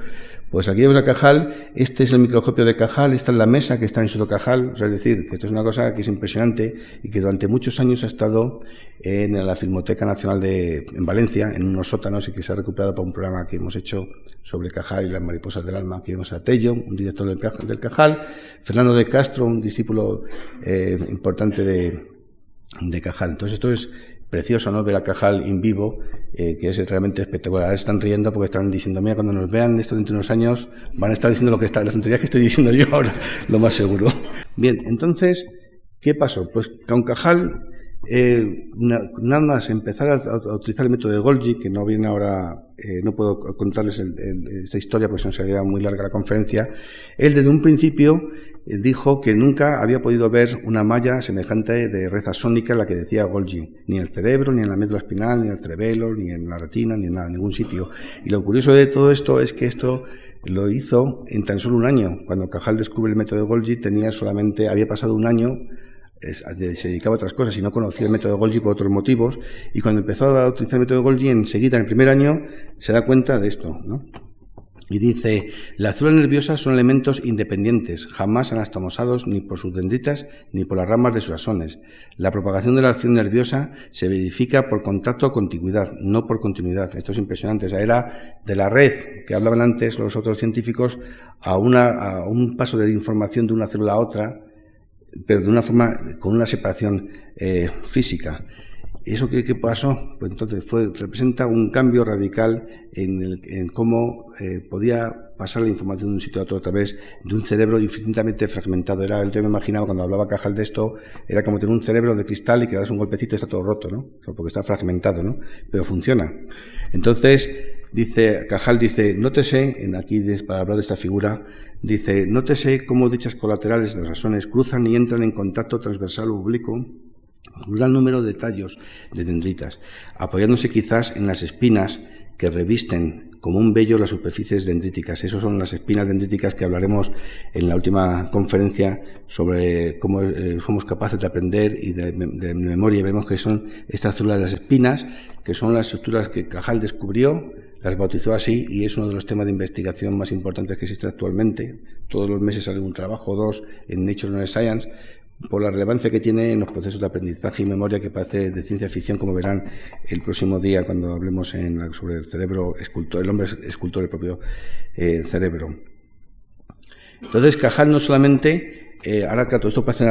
Pues aquí vemos a Cajal, este es el microscopio de Cajal, esta es la mesa que está en su Cajal, es decir, que esto es una cosa que es impresionante y que durante muchos años ha estado en la Filmoteca Nacional de en Valencia, en unos sótanos y que se ha recuperado para un programa que hemos hecho sobre Cajal y las mariposas del alma. Aquí vemos a Tello, un director del Cajal, del Cajal Fernando de Castro, un discípulo eh, importante de, de Cajal. Entonces esto es precioso, ¿no? Ver a Cajal en vivo, eh, que es realmente espectacular. Están riendo porque están diciendo, mira, cuando nos vean esto dentro de unos años, van a estar diciendo lo que está, las tonterías que estoy diciendo yo ahora, lo más seguro. Bien, entonces, ¿qué pasó? Pues con Cajal, eh, nada más empezar a, utilizar el método de Golgi, que no viene ahora, eh, no puedo contarles esta historia porque sería muy larga la conferencia, él desde un principio dijo que nunca había podido ver una malla semejante de reza sónica en la que decía Golgi, ni en el cerebro, ni en la médula espinal, ni en el cerebelo, ni en la retina, ni en ningún sitio. Y lo curioso de todo esto es que esto lo hizo en tan solo un año. Cuando Cajal descubre el método de Golgi tenía solamente, había pasado un año se dedicaba a otras cosas y no conocía el método de Golgi por otros motivos, y cuando empezó a utilizar el método de Golgi, enseguida, en el primer año, se da cuenta de esto. Y dice, las células nerviosas son elementos independientes, jamás anastomosados ni por sus dendritas ni por las ramas de sus asones. La propagación de la acción nerviosa se verifica por contacto o contigüidad, no por continuidad. Esto es impresionante. O sea, era de la red que hablaban antes los otros científicos a, una, a un paso de información de una célula a otra, pero de una forma, con una separación eh, física. ¿Eso qué, pasó? Pues entonces fue, representa un cambio radical en, cómo eh, podía pasar la información de un sitio a otro a través de un cerebro infinitamente fragmentado. Era el me imaginaba cuando hablaba Cajal de esto, era como tener un cerebro de cristal y que das un golpecito y está todo roto, ¿no? Porque está fragmentado, ¿no? Pero funciona. Entonces, dice, Cajal dice, nótese, en aquí para hablar de esta figura, dice, nótese cómo dichas colaterales de las razones cruzan y entran en contacto transversal o oblicuo un gran número de tallos de dendritas, apoyándose quizás en las espinas que revisten como un vello las superficies dendríticas. Esas son las espinas dendríticas que hablaremos en la última conferencia sobre cómo eh, somos capaces de aprender y de, memoria. Vemos que son estas células de las espinas, que son las estructuras que Cajal descubrió, las bautizó así y es uno de los temas de investigación más importantes que existe actualmente. Todos los meses sale un trabajo dos en Nature Neuroscience por la relevancia que tiene en los procesos de aprendizaje y memoria que parece de ciencia ficción, como verán el próximo día cuando hablemos en sobre el cerebro escultor, el hombre escultor del propio eh, cerebro. Entonces, Cajal no solamente, eh, ahora claro, esto parece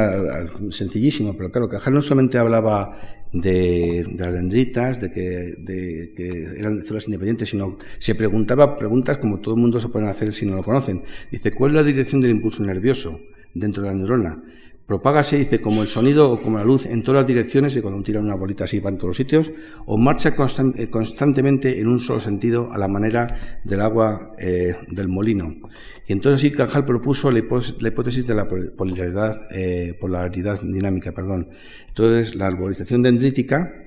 sencillísimo, pero claro, Cajal no solamente hablaba de, las dendritas, de que, de que eran células independientes, sino se preguntaba preguntas como todo el mundo se pueden hacer si no lo conocen. Dice, ¿cuál es la dirección del impulso nervioso dentro de la neurona? Propágase, dice, como el sonido o como la luz en todas las direcciones, y cuando tiran una bolita así van todos los sitios, o marcha eh, constantemente en un solo sentido a la manera del agua eh, del molino. Y entonces sí, Cajal propuso la, hipótesis de la polaridad, eh, polaridad dinámica. Perdón. Entonces, la arborización dendrítica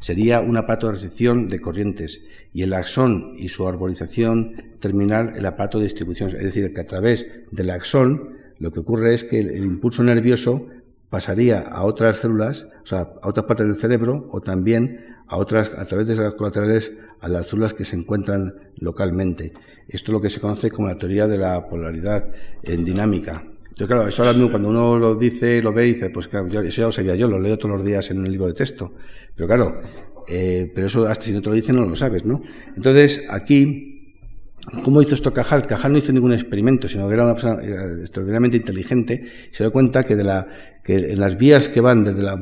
sería un aparato de recepción de corrientes y el axón y su arborización terminar el aparato de distribución. Es decir, que a través del axón lo que ocurre es que el, impulso nervioso pasaría a otras células, o sea, a otras partes del cerebro o también a otras, a través de las colaterales, a las células que se encuentran localmente. Esto es lo que se conoce como la teoría de la polaridad en dinámica. Entonces, claro, eso ahora mismo cuando uno lo dice, lo ve y dice, pues claro, eso ya lo sabía yo, lo leo todos los días en un libro de texto. Pero claro, eh, pero eso hasta si no te lo dicen no lo sabes, ¿no? Entonces, aquí, ¿Cómo hizo esto Cajal? Cajal no hizo ningún experimento, sino que era una persona extraordinariamente inteligente. Se dio cuenta que, de la, que en las vías que van desde la,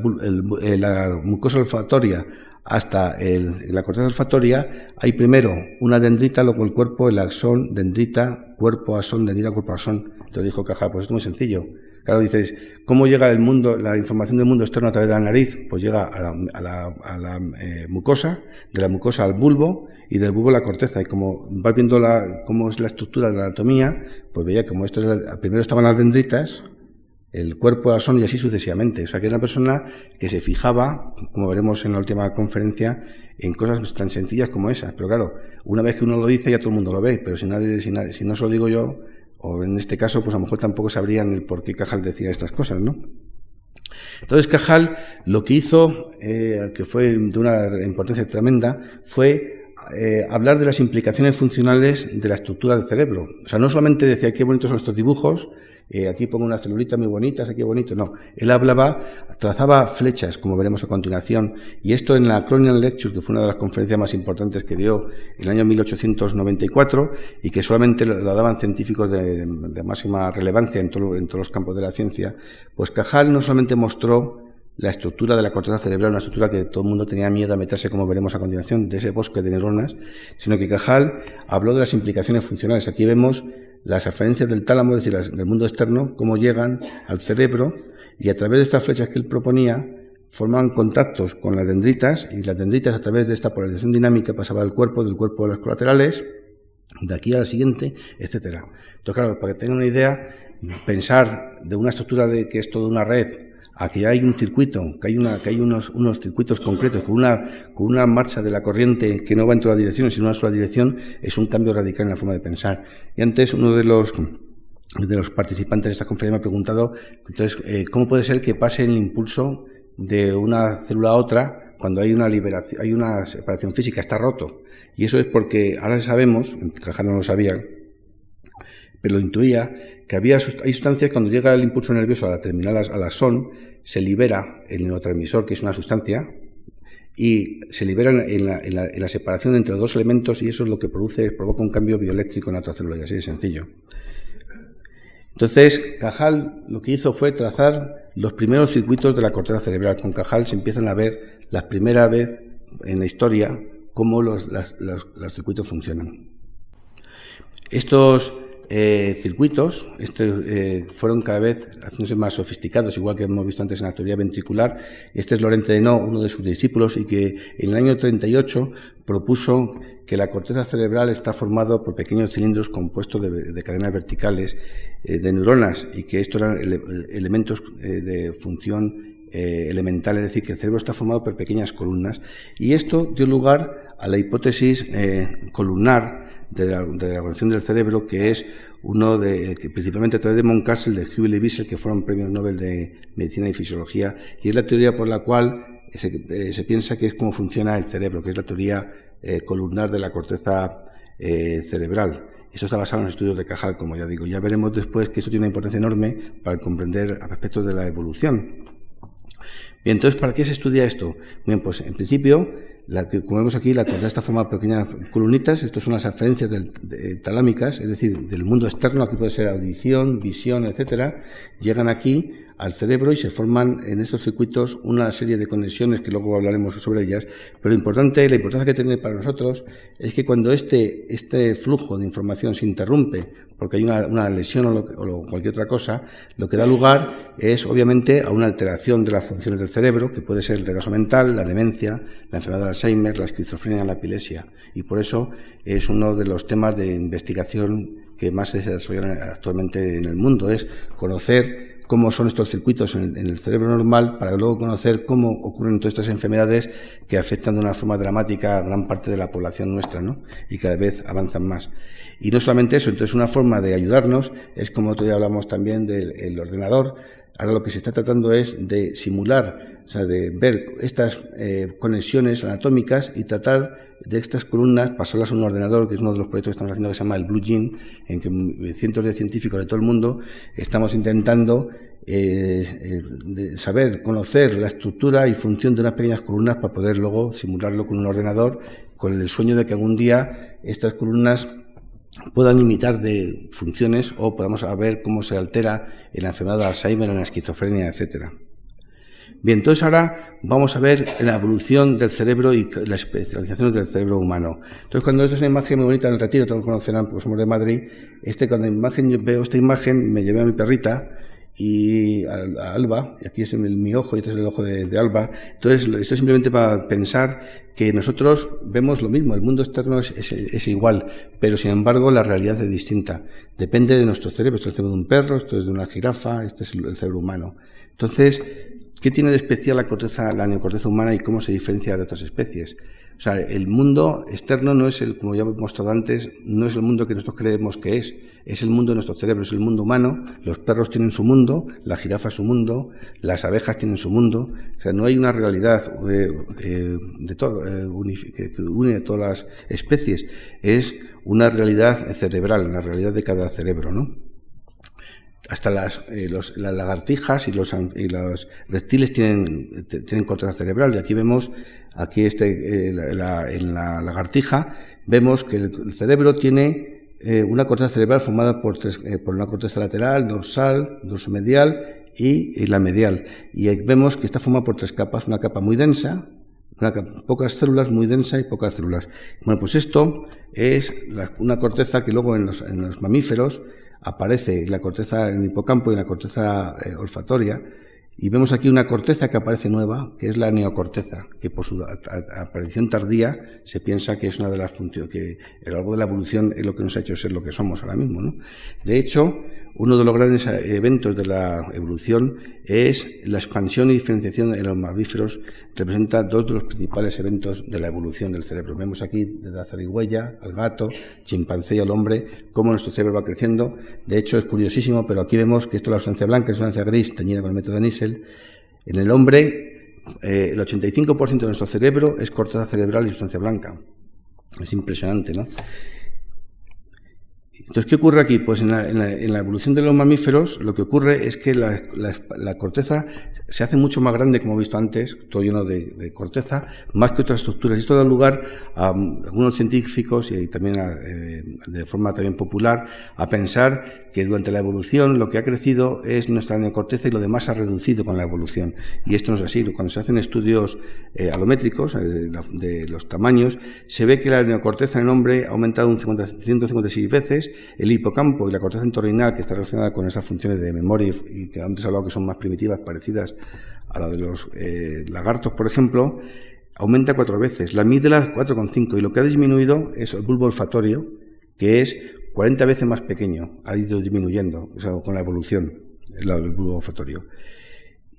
la mucosa olfatoria hasta el, la corteza olfatoria hay primero una dendrita, luego el cuerpo, el axón, dendrita, cuerpo, axón, dendrita, cuerpo, axón. Entonces dijo Cajal, pues esto es muy sencillo. Claro, dices, ¿cómo llega el mundo, la información del mundo externo a través de la nariz? Pues llega a la, a la, a la eh, mucosa, de la mucosa al bulbo y del bulbo a la corteza. Y como vas viendo la, cómo es la estructura de la anatomía, pues veía como esto primero estaban las dendritas, el cuerpo, la son y así sucesivamente. O sea, que era una persona que se fijaba, como veremos en la última conferencia, en cosas tan sencillas como esas. Pero claro, una vez que uno lo dice ya todo el mundo lo ve, pero si nadie, si, nadie, si no se lo digo yo, o en este caso, pues a lo mejor tampoco sabrían el por qué Cajal decía estas cosas, ¿no? Entonces Cajal lo que hizo, eh, que fue de una importancia tremenda, fue eh, hablar de las implicaciones funcionales de la estructura del cerebro. O sea, no solamente decía qué bonitos son estos dibujos, eh, aquí pongo una celulita muy bonita, aquí bonito, no. Él hablaba, trazaba flechas, como veremos a continuación, y esto en la Cronian Lecture, que fue una de las conferencias más importantes que dio en el año 1894, y que solamente lo, daban científicos de, máxima relevancia en, todo, en todos los campos de la ciencia, pues Cajal no solamente mostró la estructura de la corteza cerebral, una estructura que todo el mundo tenía miedo a meterse, como veremos a continuación, de ese bosque de neuronas, sino que Cajal habló de las implicaciones funcionales. Aquí vemos las aferencias del tálamo, es decir, del mundo externo, cómo llegan al cerebro y a través de estas flechas que él proponía, forman contactos con las dendritas y las dendritas a través de esta polarización dinámica pasaba del cuerpo, del cuerpo a los colaterales, de aquí a la siguiente, etcétera. Entonces, claro, para que tengan una idea, pensar de una estructura de que es toda una red a que hay un circuito, que hay, una, que hay unos, circuitos concretos, con una, marcha de la corriente que no va en todas las direcciones, sino en una sola dirección, es un cambio radical en la forma de pensar. Y antes uno de los, de los participantes de esta conferencia me ha preguntado, entonces, eh, ¿cómo puede ser que pase el impulso de una célula a otra cuando hay una liberación, hay una separación física, está roto? Y eso es porque ahora sabemos, Cajal no lo sabía, pero lo intuía, que había hay sustancias cuando llega el impulso nervioso a la terminal a la SON, se libera el neurotransmisor, que es una sustancia, y se libera en la, separación entre dos elementos y eso es lo que produce, provoca un cambio bioeléctrico en otra célula, y así de sencillo. Entonces, Cajal lo que hizo fue trazar los primeros circuitos de la corteza cerebral. Con Cajal se empiezan a ver la primera vez en la historia cómo los, los circuitos funcionan. Estos eh, circuitos este, eh, fueron cada vez haciéndose más sofisticados, igual que hemos visto antes en la teoría ventricular. Este es Laurent No, uno de sus discípulos, y que en el año 38 propuso que la corteza cerebral está formada por pequeños cilindros compuestos de, cadenas verticales eh, de neuronas y que estos eran elementos de función elemental, es decir, que el cerebro está formado por pequeñas columnas. Y esto dio lugar a la hipótesis columnar de la, de evolución del cerebro, que es uno de, que principalmente a través de Moncastle, de Hubel y que fueron premios Nobel de Medicina y Fisiología, y es la teoría por la cual se, eh, piensa que es cómo funciona el cerebro, que es la teoría eh, columnar de la corteza eh, cerebral. Eso está basado en estudios de Cajal, como ya digo. Ya veremos después que eso tiene una importancia enorme para comprender aspectos de la evolución. Bien, entonces, ¿para qué se estudia esto? Bien, pues en principio la que, como vemos aquí, la formada por pequeñas columnitas. Esto son las aferencias talámicas, es decir, del mundo externo. Aquí puede ser audición, visión, etcétera. Llegan aquí al cerebro y se forman en estos circuitos una serie de conexiones que luego hablaremos sobre ellas. Pero lo importante, la importancia que tiene para nosotros es que cuando este, este flujo de información se interrumpe porque hay una, lesión o, cualquier otra cosa, lo que da lugar es obviamente a una alteración de las funciones del cerebro, que puede ser el retraso mental, la demencia, la enfermedad de Alzheimer, la esquizofrenia, la epilepsia. Y por eso es uno de los temas de investigación que más se desarrollan actualmente en el mundo, es conocer cómo son estos circuitos en el, cerebro normal para luego conocer cómo ocurren todas estas enfermedades que afectan de una forma dramática a gran parte de la población nuestra, ¿no? Y cada vez avanzan más. Y no solamente eso, entonces una forma de ayudarnos es como otro día hablamos también del ordenador. Ahora lo que se está tratando es de simular, o sea, de ver estas eh, conexiones anatómicas y tratar de estas columnas, pasarlas a un ordenador, que es uno de los proyectos que estamos haciendo que se llama el Blue Gene, en que cientos de científicos de todo el mundo estamos intentando eh, eh, saber, conocer la estructura y función de unas pequeñas columnas para poder luego simularlo con un ordenador, con el sueño de que algún día estas columnas puedan imitar de funciones o podamos ver cómo se altera en la enfermedad de Alzheimer, en la esquizofrenia, etcétera. Bien, entonces ahora vamos a ver la evolución del cerebro y la especialización del cerebro humano. Entonces, cuando esto es una imagen muy bonita en el retiro, todos conocerán porque somos de Madrid, este, cuando imagen, veo esta imagen, me llevé a mi perrita y a, Alba, y aquí es mi ojo y este es el ojo de, Alba. Entonces, esto es simplemente para pensar que nosotros vemos lo mismo, el mundo externo es, igual, pero sin embargo la realidad es distinta. Depende de nuestro cerebro, esto es el cerebro de un perro, esto es de una jirafa, este es el cerebro humano. Entonces, ¿Qué tiene de especial la, corteza, la neocorteza humana y cómo se diferencia de otras especies? O sea, el mundo externo no es el, como ya hemos mostrado antes, no es el mundo que nosotros creemos que es, es el mundo de nuestro cerebro, es el mundo humano, los perros tienen su mundo, la jirafa su mundo, las abejas tienen su mundo, o sea, no hay una realidad eh, eh, de todo, eh, que une a todas las especies, es una realidad cerebral, la realidad de cada cerebro, ¿no? Hasta las, eh, las lagartijas y los, y los reptiles tienen, tienen corteza cerebral. Y aquí vemos, aquí este, eh, la, en la lagartija, vemos que el, cerebro tiene eh, una corteza cerebral formada por, tres, por una corteza lateral, dorsal, dorsomedial y, y la medial. Y vemos que está formada por tres capas, una capa muy densa, una pocas células, muy densa y pocas células. Bueno, pues esto es una corteza que luego en los, en los mamíferos aparece la corteza en el hipocampo y la corteza eh, olfatoria. Y vemos aquí una corteza que aparece nueva, que es la neocorteza, que por su aparición tardía se piensa que es una de las funciones, que lo largo de la evolución es lo que nos ha hecho ser lo que somos ahora mismo. ¿no? De hecho, uno de los grandes eventos de la evolución es la expansión y diferenciación de los mamíferos, representa dos de los principales eventos de la evolución del cerebro. Vemos aquí desde la zarigüeya al gato, chimpancé y al hombre, cómo nuestro cerebro va creciendo. De hecho, es curiosísimo, pero aquí vemos que esto es la sustancia blanca, es sustancia gris teñida con el método de Niesel. En el hombre, eh, el 85% de nuestro cerebro es corteza cerebral y sustancia blanca. Es impresionante, ¿no? Entonces, ¿qué ocurre aquí? Pues en la, evolución de los mamíferos lo que ocurre es que la, corteza se hace mucho más grande, como he visto antes, todo lleno de, corteza, más que otras estructuras. Esto da lugar a, algunos científicos y también eh, de forma también popular a pensar que durante la evolución lo que ha crecido es nuestra neocorteza y lo demás ha reducido con la evolución. Y esto no es así. Cuando se hacen estudios eh, alométricos eh, de, los tamaños, se ve que la neocorteza en el hombre ha aumentado un 156 veces el hipocampo y la corteza entorrinal, que está relacionada con esas funciones de memoria y que antes he que son más primitivas, parecidas a la de los eh, lagartos, por ejemplo, aumenta cuatro veces. La amígdala 4,5 y lo que ha disminuido es el bulbo olfatorio, que es 40 veces más pequeño. Ha ido disminuyendo o sea, con la evolución, el bulbo olfatorio.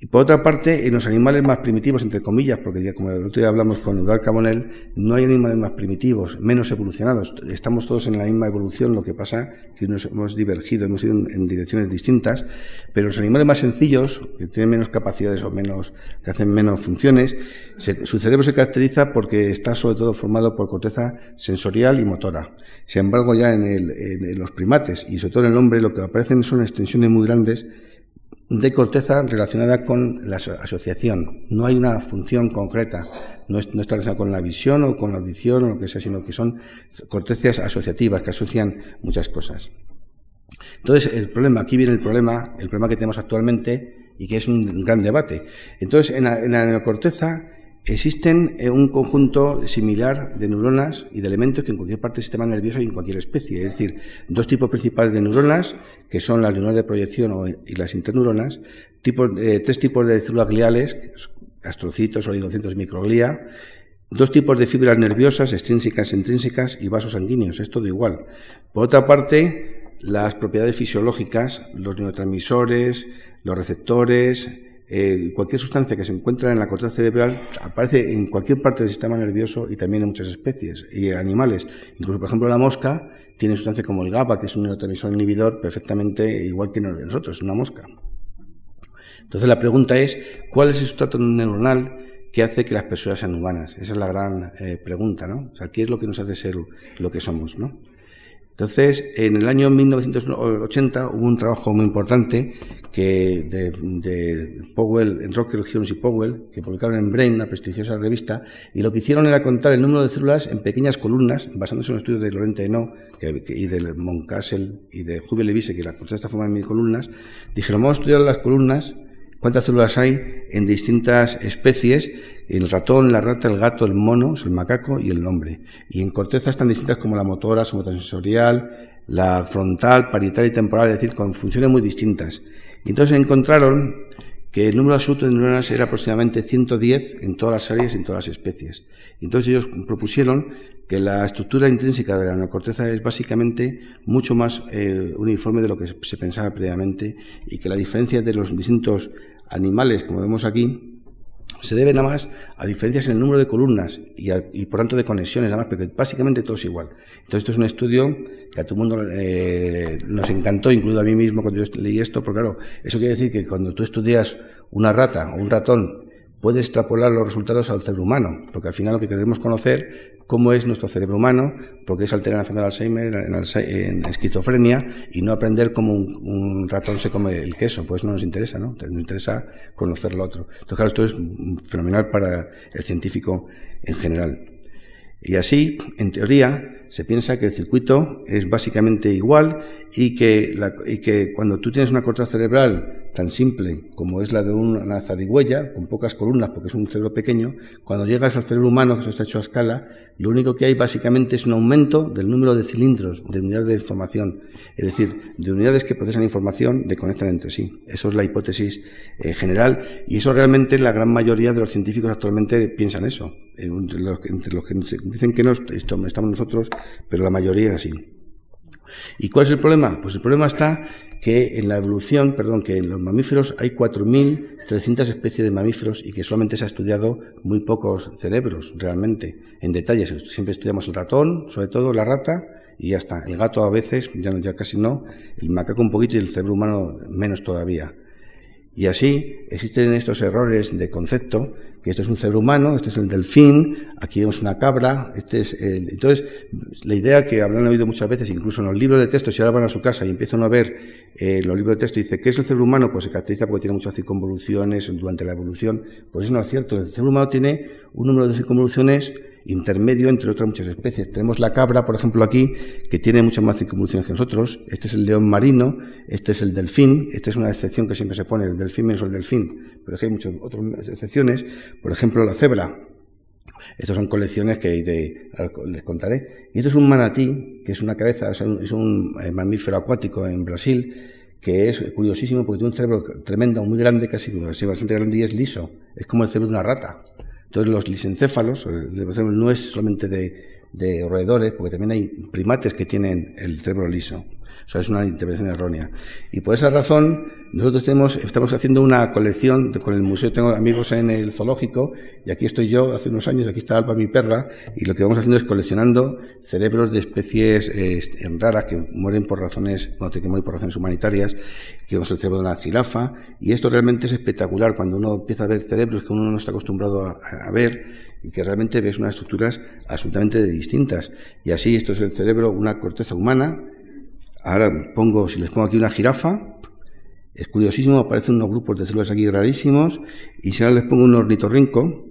Y por otra parte, en los animales más primitivos, entre comillas, porque ya como el otro día hablamos con Eduard Cabonel, no hay animales más primitivos, menos evolucionados. Estamos todos en la misma evolución, lo que pasa que nos hemos divergido, hemos ido en, direcciones distintas, pero los animales más sencillos, que tienen menos capacidades o menos, que hacen menos funciones, su cerebro se caracteriza porque está sobre todo formado por corteza sensorial y motora. Sin embargo, ya en, el, en los primates y sobre todo en el hombre, lo que aparecen son extensiones muy grandes de corteza relacionada con la asociación. No hay una función concreta, no, está relacionada con la visión o con la audición o lo que sea, sino que son cortezas asociativas que asocian muchas cosas. Entonces, el problema, aquí viene el problema, el problema que tenemos actualmente y que es un gran debate. Entonces, en la, en la neocorteza Existen eh, un conjunto similar de neuronas y de elementos que en cualquier parte del sistema nervioso y en cualquier especie. Es decir, dos tipos principales de neuronas, que son las neuronas de proyección y las interneuronas, eh, tres tipos de células gliales, astrocitos, oligocitos y microglía, dos tipos de fibras nerviosas, extrínsecas, intrínsecas y vasos sanguíneos. Es todo igual. Por otra parte, las propiedades fisiológicas, los neurotransmisores, los receptores, eh, cualquier sustancia que se encuentra en la corteza cerebral aparece en cualquier parte del sistema nervioso y también en muchas especies y animales. Incluso, por ejemplo, la mosca tiene sustancia como el GABA, que es un neurotransmisor inhibidor perfectamente igual que nosotros, es una mosca. Entonces la pregunta es, ¿cuál es el sustrato neuronal que hace que las personas sean humanas? Esa es la gran eh, pregunta, ¿no? O sea, ¿qué es lo que nos hace ser lo que somos, ¿no? Entonces, en el año 1980 hubo un trabajo muy importante que de, Powell, en Rocker Jones y Powell, que publicaron en Brain, una prestigiosa revista, y lo que hicieron era contar el número de células en pequeñas columnas, basándose en estudios de Laurent Hainaut y de Moncassel y de Juve Levise, que la corteza está formada en mil columnas. Dijeron, vamos a estudiar las columnas, cuántas células hay en distintas especies el ratón, la rata, el gato, el mono, el macaco y el hombre. Y en cortezas tan distintas como la motora, somotosensorial, la frontal, parietal y temporal, es decir, con funciones muy distintas. Y entonces encontraron que el número absoluto de neuronas era aproximadamente 110 en todas las áreas en todas las especies. Entonces ellos propusieron que la estructura intrínseca de la neocorteza es básicamente mucho más eh, uniforme de lo que se pensaba previamente y que la diferencia de los distintos animales, como vemos aquí, se debe nada más a diferencias en el número de columnas y, por tanto de conexiones, nada más, porque básicamente todo es igual. Entonces, esto es un estudio que a todo el mundo eh, nos encantó, incluido a mí mismo cuando yo leí esto, porque claro, eso quiere decir que cuando tú estudias una rata o un ratón puede extrapolar los resultados al cerebro humano, porque al final lo que queremos conocer cómo es nuestro cerebro humano, porque es enfermedad de Alzheimer, en, esquizofrenia, y no aprender cómo un, ratón se come el queso, pues no nos interesa, ¿no? Nos interesa conocer lo otro. Entonces, claro, esto es fenomenal para el científico en general. Y así, en teoría, se piensa que el circuito es básicamente igual y que, y que cuando tú tienes una corteza cerebral tan simple como es la de una zarigüeya, con pocas columnas porque es un cerebro pequeño, cuando llegas al cerebro humano, que eso está hecho a escala, lo único que hay básicamente es un aumento del número de cilindros, de unidades de información, es decir, de unidades que procesan información, de conectan entre sí. Eso es la hipótesis eh, general y eso realmente la gran mayoría de los científicos actualmente piensan eso. Eh, entre, los, que dicen que no, estamos nosotros, pero la mayoría es así. ¿Y cuál es el problema? Pues el problema está que en la evolución, perdón, que en los mamíferos hay 4.300 especies de mamíferos y que solamente se ha estudiado muy pocos cerebros realmente, en detalle. Siempre estudiamos el ratón, sobre todo la rata, y ya está. El gato a veces, ya, ya casi no, el macaco un poquito y el cerebro humano menos todavía. Y así existen estos errores de concepto, que esto es un cerebro humano, este es el delfín, aquí vemos una cabra, este es el... Entonces, la idea que habrán oído muchas veces, incluso en los libros de texto, si ahora van a su casa y empiezan a ver eh, los libros de texto, dice, ¿qué es el cerebro humano? Pues se caracteriza porque tiene muchas circunvoluciones durante la evolución. Pues eso no es cierto, el cerebro humano tiene un número de circunvoluciones intermedio entre otras muchas especies. Tenemos la cabra, por ejemplo, aquí, que tiene muchas más circunvoluciones que nosotros. Este es el león marino, este es el delfín, esta es una excepción que siempre se pone, el delfín menos el delfín, pero hay muchas otras excepciones. Por ejemplo, la cebra. Estas son colecciones que les contaré. Y esto es un manatí, que es una cabeza, es un, eh, mamífero acuático en Brasil, que es curiosísimo porque tiene un cerebro tremendo, muy grande, casi bastante grande y es liso. Es como el cerebro de una rata. Entonces los lisencéfalos, no es solamente de, roedores, porque también hay primates que tienen el cerebro liso. O sea, es una intervención errónea. Y por esa razón, nosotros tenemos, estamos haciendo una colección con el museo. Tengo amigos en el zoológico, y aquí estoy yo hace unos años, aquí está Alba, mi perra, y lo que vamos haciendo es coleccionando cerebros de especies eh, raras que mueren por razones, bueno, que mueren por razones humanitarias, que vemos el cerebro de una jirafa, y esto realmente es espectacular cuando uno empieza a ver cerebros que uno no está acostumbrado a, ver, y que realmente ves unas estructuras absolutamente distintas. Y así, esto es el cerebro, una corteza humana, Ahora pongo, si les pongo aquí una jirafa, es curiosísimo, aparecen unos grupos de células aquí rarísimos, y si ahora les pongo un ornitorrinco,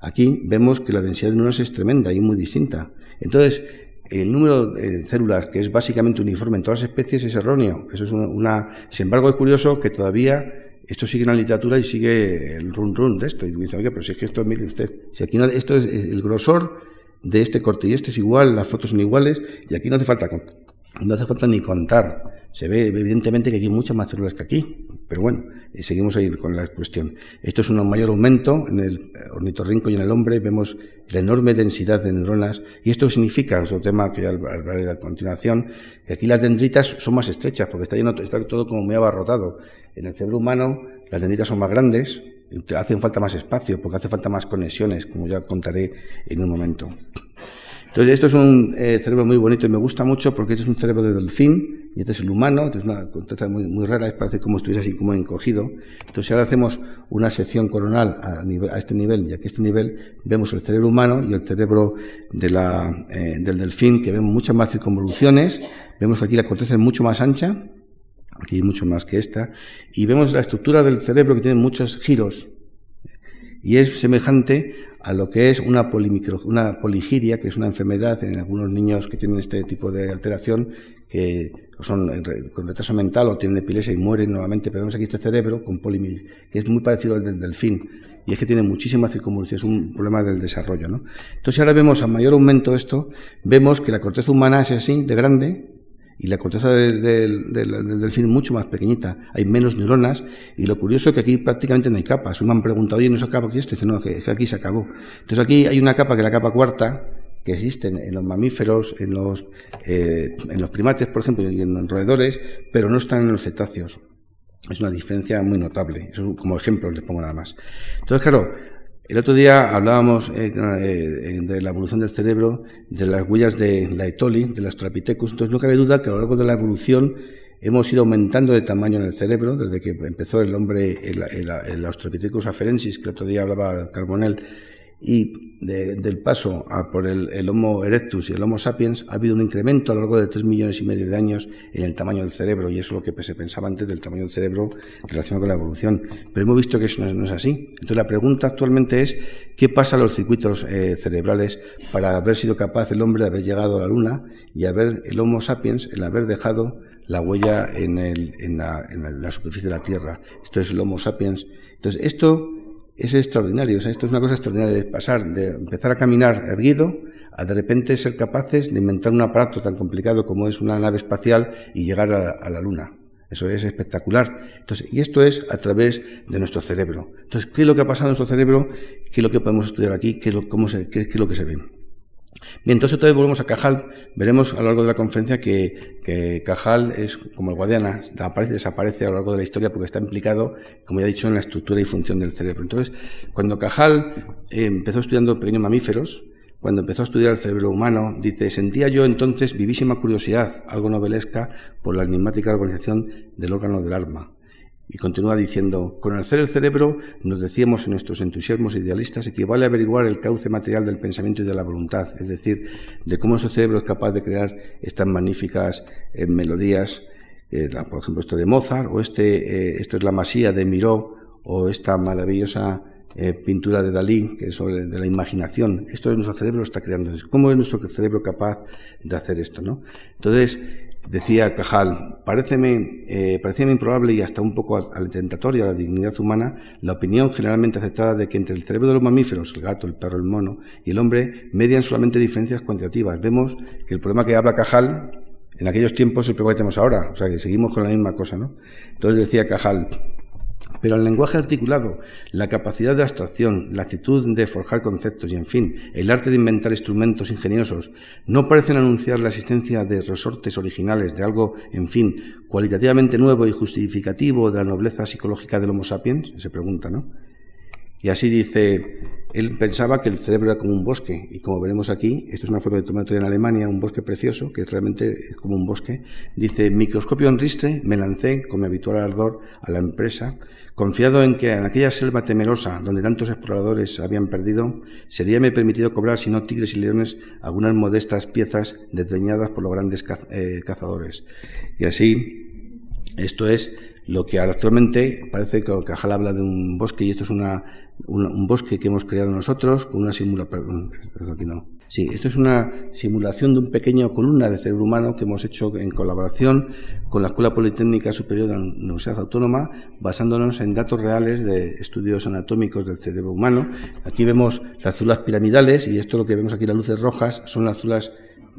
aquí vemos que la densidad de neuronas es tremenda y muy distinta. Entonces, el número de células, que es básicamente uniforme en todas las especies, es erróneo. Eso es una, sin embargo, es curioso que todavía esto sigue en la literatura y sigue el run run de esto. Y dice, oye, pero si es que esto, mire usted, si aquí no, esto es el grosor de este corte y este es igual, las fotos son iguales, y aquí no hace falta no hace falta ni contar. Se ve evidentemente que hay muchas más células que aquí, pero bueno, eh, seguimos ahí con la cuestión. Esto es un mayor aumento en el ornitorrinco y en el hombre. Vemos la enorme densidad de neuronas y esto significa, otro tema que ya hablaré a continuación, que aquí las dendritas son más estrechas porque está, lleno, está todo como muy abarrotado. En el cerebro humano las dendritas son más grandes, hacen falta más espacio porque hace falta más conexiones, como ya contaré en un momento. Entonces, esto es un eh, cerebro muy bonito y me gusta mucho porque este es un cerebro de delfín y este es el humano, es una corteza muy, muy rara, parece como estuviese así como encogido. Entonces, ahora hacemos una sección coronal a, a, este nivel y aquí a este nivel, vemos el cerebro humano y el cerebro de la, eh, del delfín, que vemos muchas más circunvoluciones, vemos que aquí la corteza es mucho más ancha, aquí hay mucho más que esta, y vemos la estructura del cerebro que tiene muchos giros, y es semejante a lo que es una, una poligiria, que es una enfermedad en algunos niños que tienen este tipo de alteración, que son con retraso mental o tienen epilepsia y mueren nuevamente, pero vemos aquí este cerebro con polimir, que es muy parecido al del delfín, y es que tiene muchísimas circunvoluciones, es un problema del desarrollo. ¿no? Entonces, ahora vemos a mayor aumento esto, vemos que la corteza humana es así, de grande, y la corteza del, del, del, delfín mucho más pequeñita, hay menos neuronas, y lo curioso es que aquí prácticamente no hay capas. Me han preguntado, oye, ¿no se acaba aquí esto? Y dice, no, que, que aquí se acabó. Entonces aquí hay una capa que es la capa cuarta, que existe en los mamíferos, en los, eh, en los primates, por ejemplo, y en roedores, pero no están en los cetáceos. Es una diferencia muy notable. Eso como ejemplo les pongo nada más. Entonces, claro, el otro día hablábamos eh, eh, de la evolución del cerebro, de las huellas de la Etoli, de las Trapithecus. Entonces, no cabe duda que a lo largo de la evolución hemos ido aumentando de tamaño en el cerebro, desde que empezó el hombre, el, el, el Australopithecus afarensis, que el otro día hablaba Carbonell, y del paso a por el, Homo erectus y el Homo sapiens ha habido un incremento a lo largo de tres millones y medio de años en el tamaño del cerebro y eso es lo que se pensaba antes del tamaño del cerebro relacionado con la evolución. Pero hemos visto que eso no es, así. Entonces la pregunta actualmente es qué pasa a los circuitos eh, cerebrales para haber sido capaz el hombre de haber llegado a la Luna y haber el Homo sapiens, el haber dejado la huella en, en la superficie de la Tierra. Esto es el Homo sapiens. Entonces esto es extraordinario. O sea, esto es una cosa extraordinaria de pasar, de empezar a caminar erguido, a de repente ser capaces de inventar un aparato tan complicado como es una nave espacial y llegar a, la Luna. Eso es espectacular. Entonces, y esto es a través de nuestro cerebro. Entonces, ¿qué es lo que ha pasado en nuestro cerebro? ¿Qué es lo que podemos estudiar aquí? ¿Qué es lo, cómo se, qué es lo que se ve? Bien, entonces vez volvemos a Cajal. Veremos a lo largo de la conferencia que, Cajal es como el Guadiana, aparece desaparece a lo largo de la historia porque está implicado, como ya he dicho, en la estructura y función del cerebro. Entonces, cuando Cajal eh, empezó estudiando pequeños mamíferos, cuando empezó a estudiar el cerebro humano, dice, sentía yo entonces vivísima curiosidad, algo novelesca, por la enigmática organización del órgano del alma. Y continúa diciendo, conocer el cerebro, nos decíamos en nuestros entusiasmos idealistas, equivale a averiguar el cauce material del pensamiento y de la voluntad, es decir, de cómo ese cerebro es capaz de crear estas magníficas eh, melodías, eh, por ejemplo, esto de Mozart, o este, eh, esto es la masía de Miró, o esta maravillosa pintura de Dalí, que es sobre de la imaginación. Esto es nuestro cerebro está creando. ¿Cómo es nuestro cerebro capaz de hacer esto? ¿no? Entonces, Decía Cajal, pareceme, eh, parecía improbable y hasta un poco atentatoria a la dignidad humana la opinión generalmente aceptada de que entre el cerebro de los mamíferos, el gato, el perro, el mono y el hombre median solamente diferencias cuantitativas. Vemos que el problema que habla Cajal en aquellos tiempos es el problema que tenemos ahora, o sea que seguimos con la misma cosa, ¿no? Entonces decía Cajal, pero el lenguaje articulado, la capacidad de abstracción, la actitud de forjar conceptos y, en fin, el arte de inventar instrumentos ingeniosos, no parecen anunciar la existencia de resortes originales, de algo, en fin, cualitativamente nuevo y justificativo de la nobleza psicológica del Homo sapiens? Se pregunta, ¿no? Y así dice, él pensaba que el cerebro era como un bosque, y como veremos aquí, esto es una foto de tomate en Alemania, un bosque precioso, que realmente es como un bosque. Dice, microscopio en ristre, me lancé con mi habitual ardor a la empresa, confiado en que en aquella selva temerosa donde tantos exploradores habían perdido, seríame permitido cobrar, si no tigres y leones, algunas modestas piezas desdeñadas por los grandes eh, cazadores. Y así, esto es lo que actualmente parece que Cajal habla de un bosque y esto es una un, bosque que hemos creado nosotros con una simulación. Sí, esto es una simulación de un pequeño columna de cerebro humano que hemos hecho en colaboración con la Escuela Politécnica Superior de la Universidad Autónoma, basándonos en datos reales de estudios anatómicos del cerebro humano. Aquí vemos las células piramidales y esto lo que vemos aquí, las luces rojas, son las células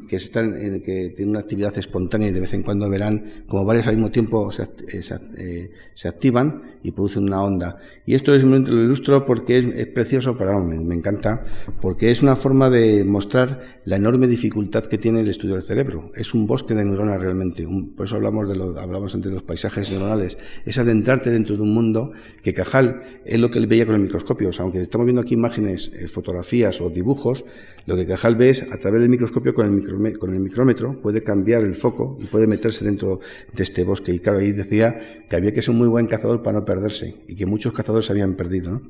que, están, que tienen una actividad espontánea y de vez en cuando verán como varias al mismo tiempo se, eh, eh, se, activan y producen una onda. Y esto simplemente lo ilustro porque es, precioso, pero me, me, encanta, porque es una forma de mostrar la enorme dificultad que tiene el estudio del cerebro. Es un bosque de neuronas realmente. por eso hablamos de lo, hablamos entre los paisajes neuronales. Es adentrarte dentro de un mundo que Cajal es lo que él veía con el microscopio. Aunque estamos viendo aquí imágenes, eh, fotografías o dibujos, lo que Cajal ve es a través del microscopio con el microscopio con el micrómetro puede cambiar el foco y puede meterse dentro de este bosque. Y claro, ahí decía que había que ser un muy buen cazador para no perderse y que muchos cazadores se habían perdido.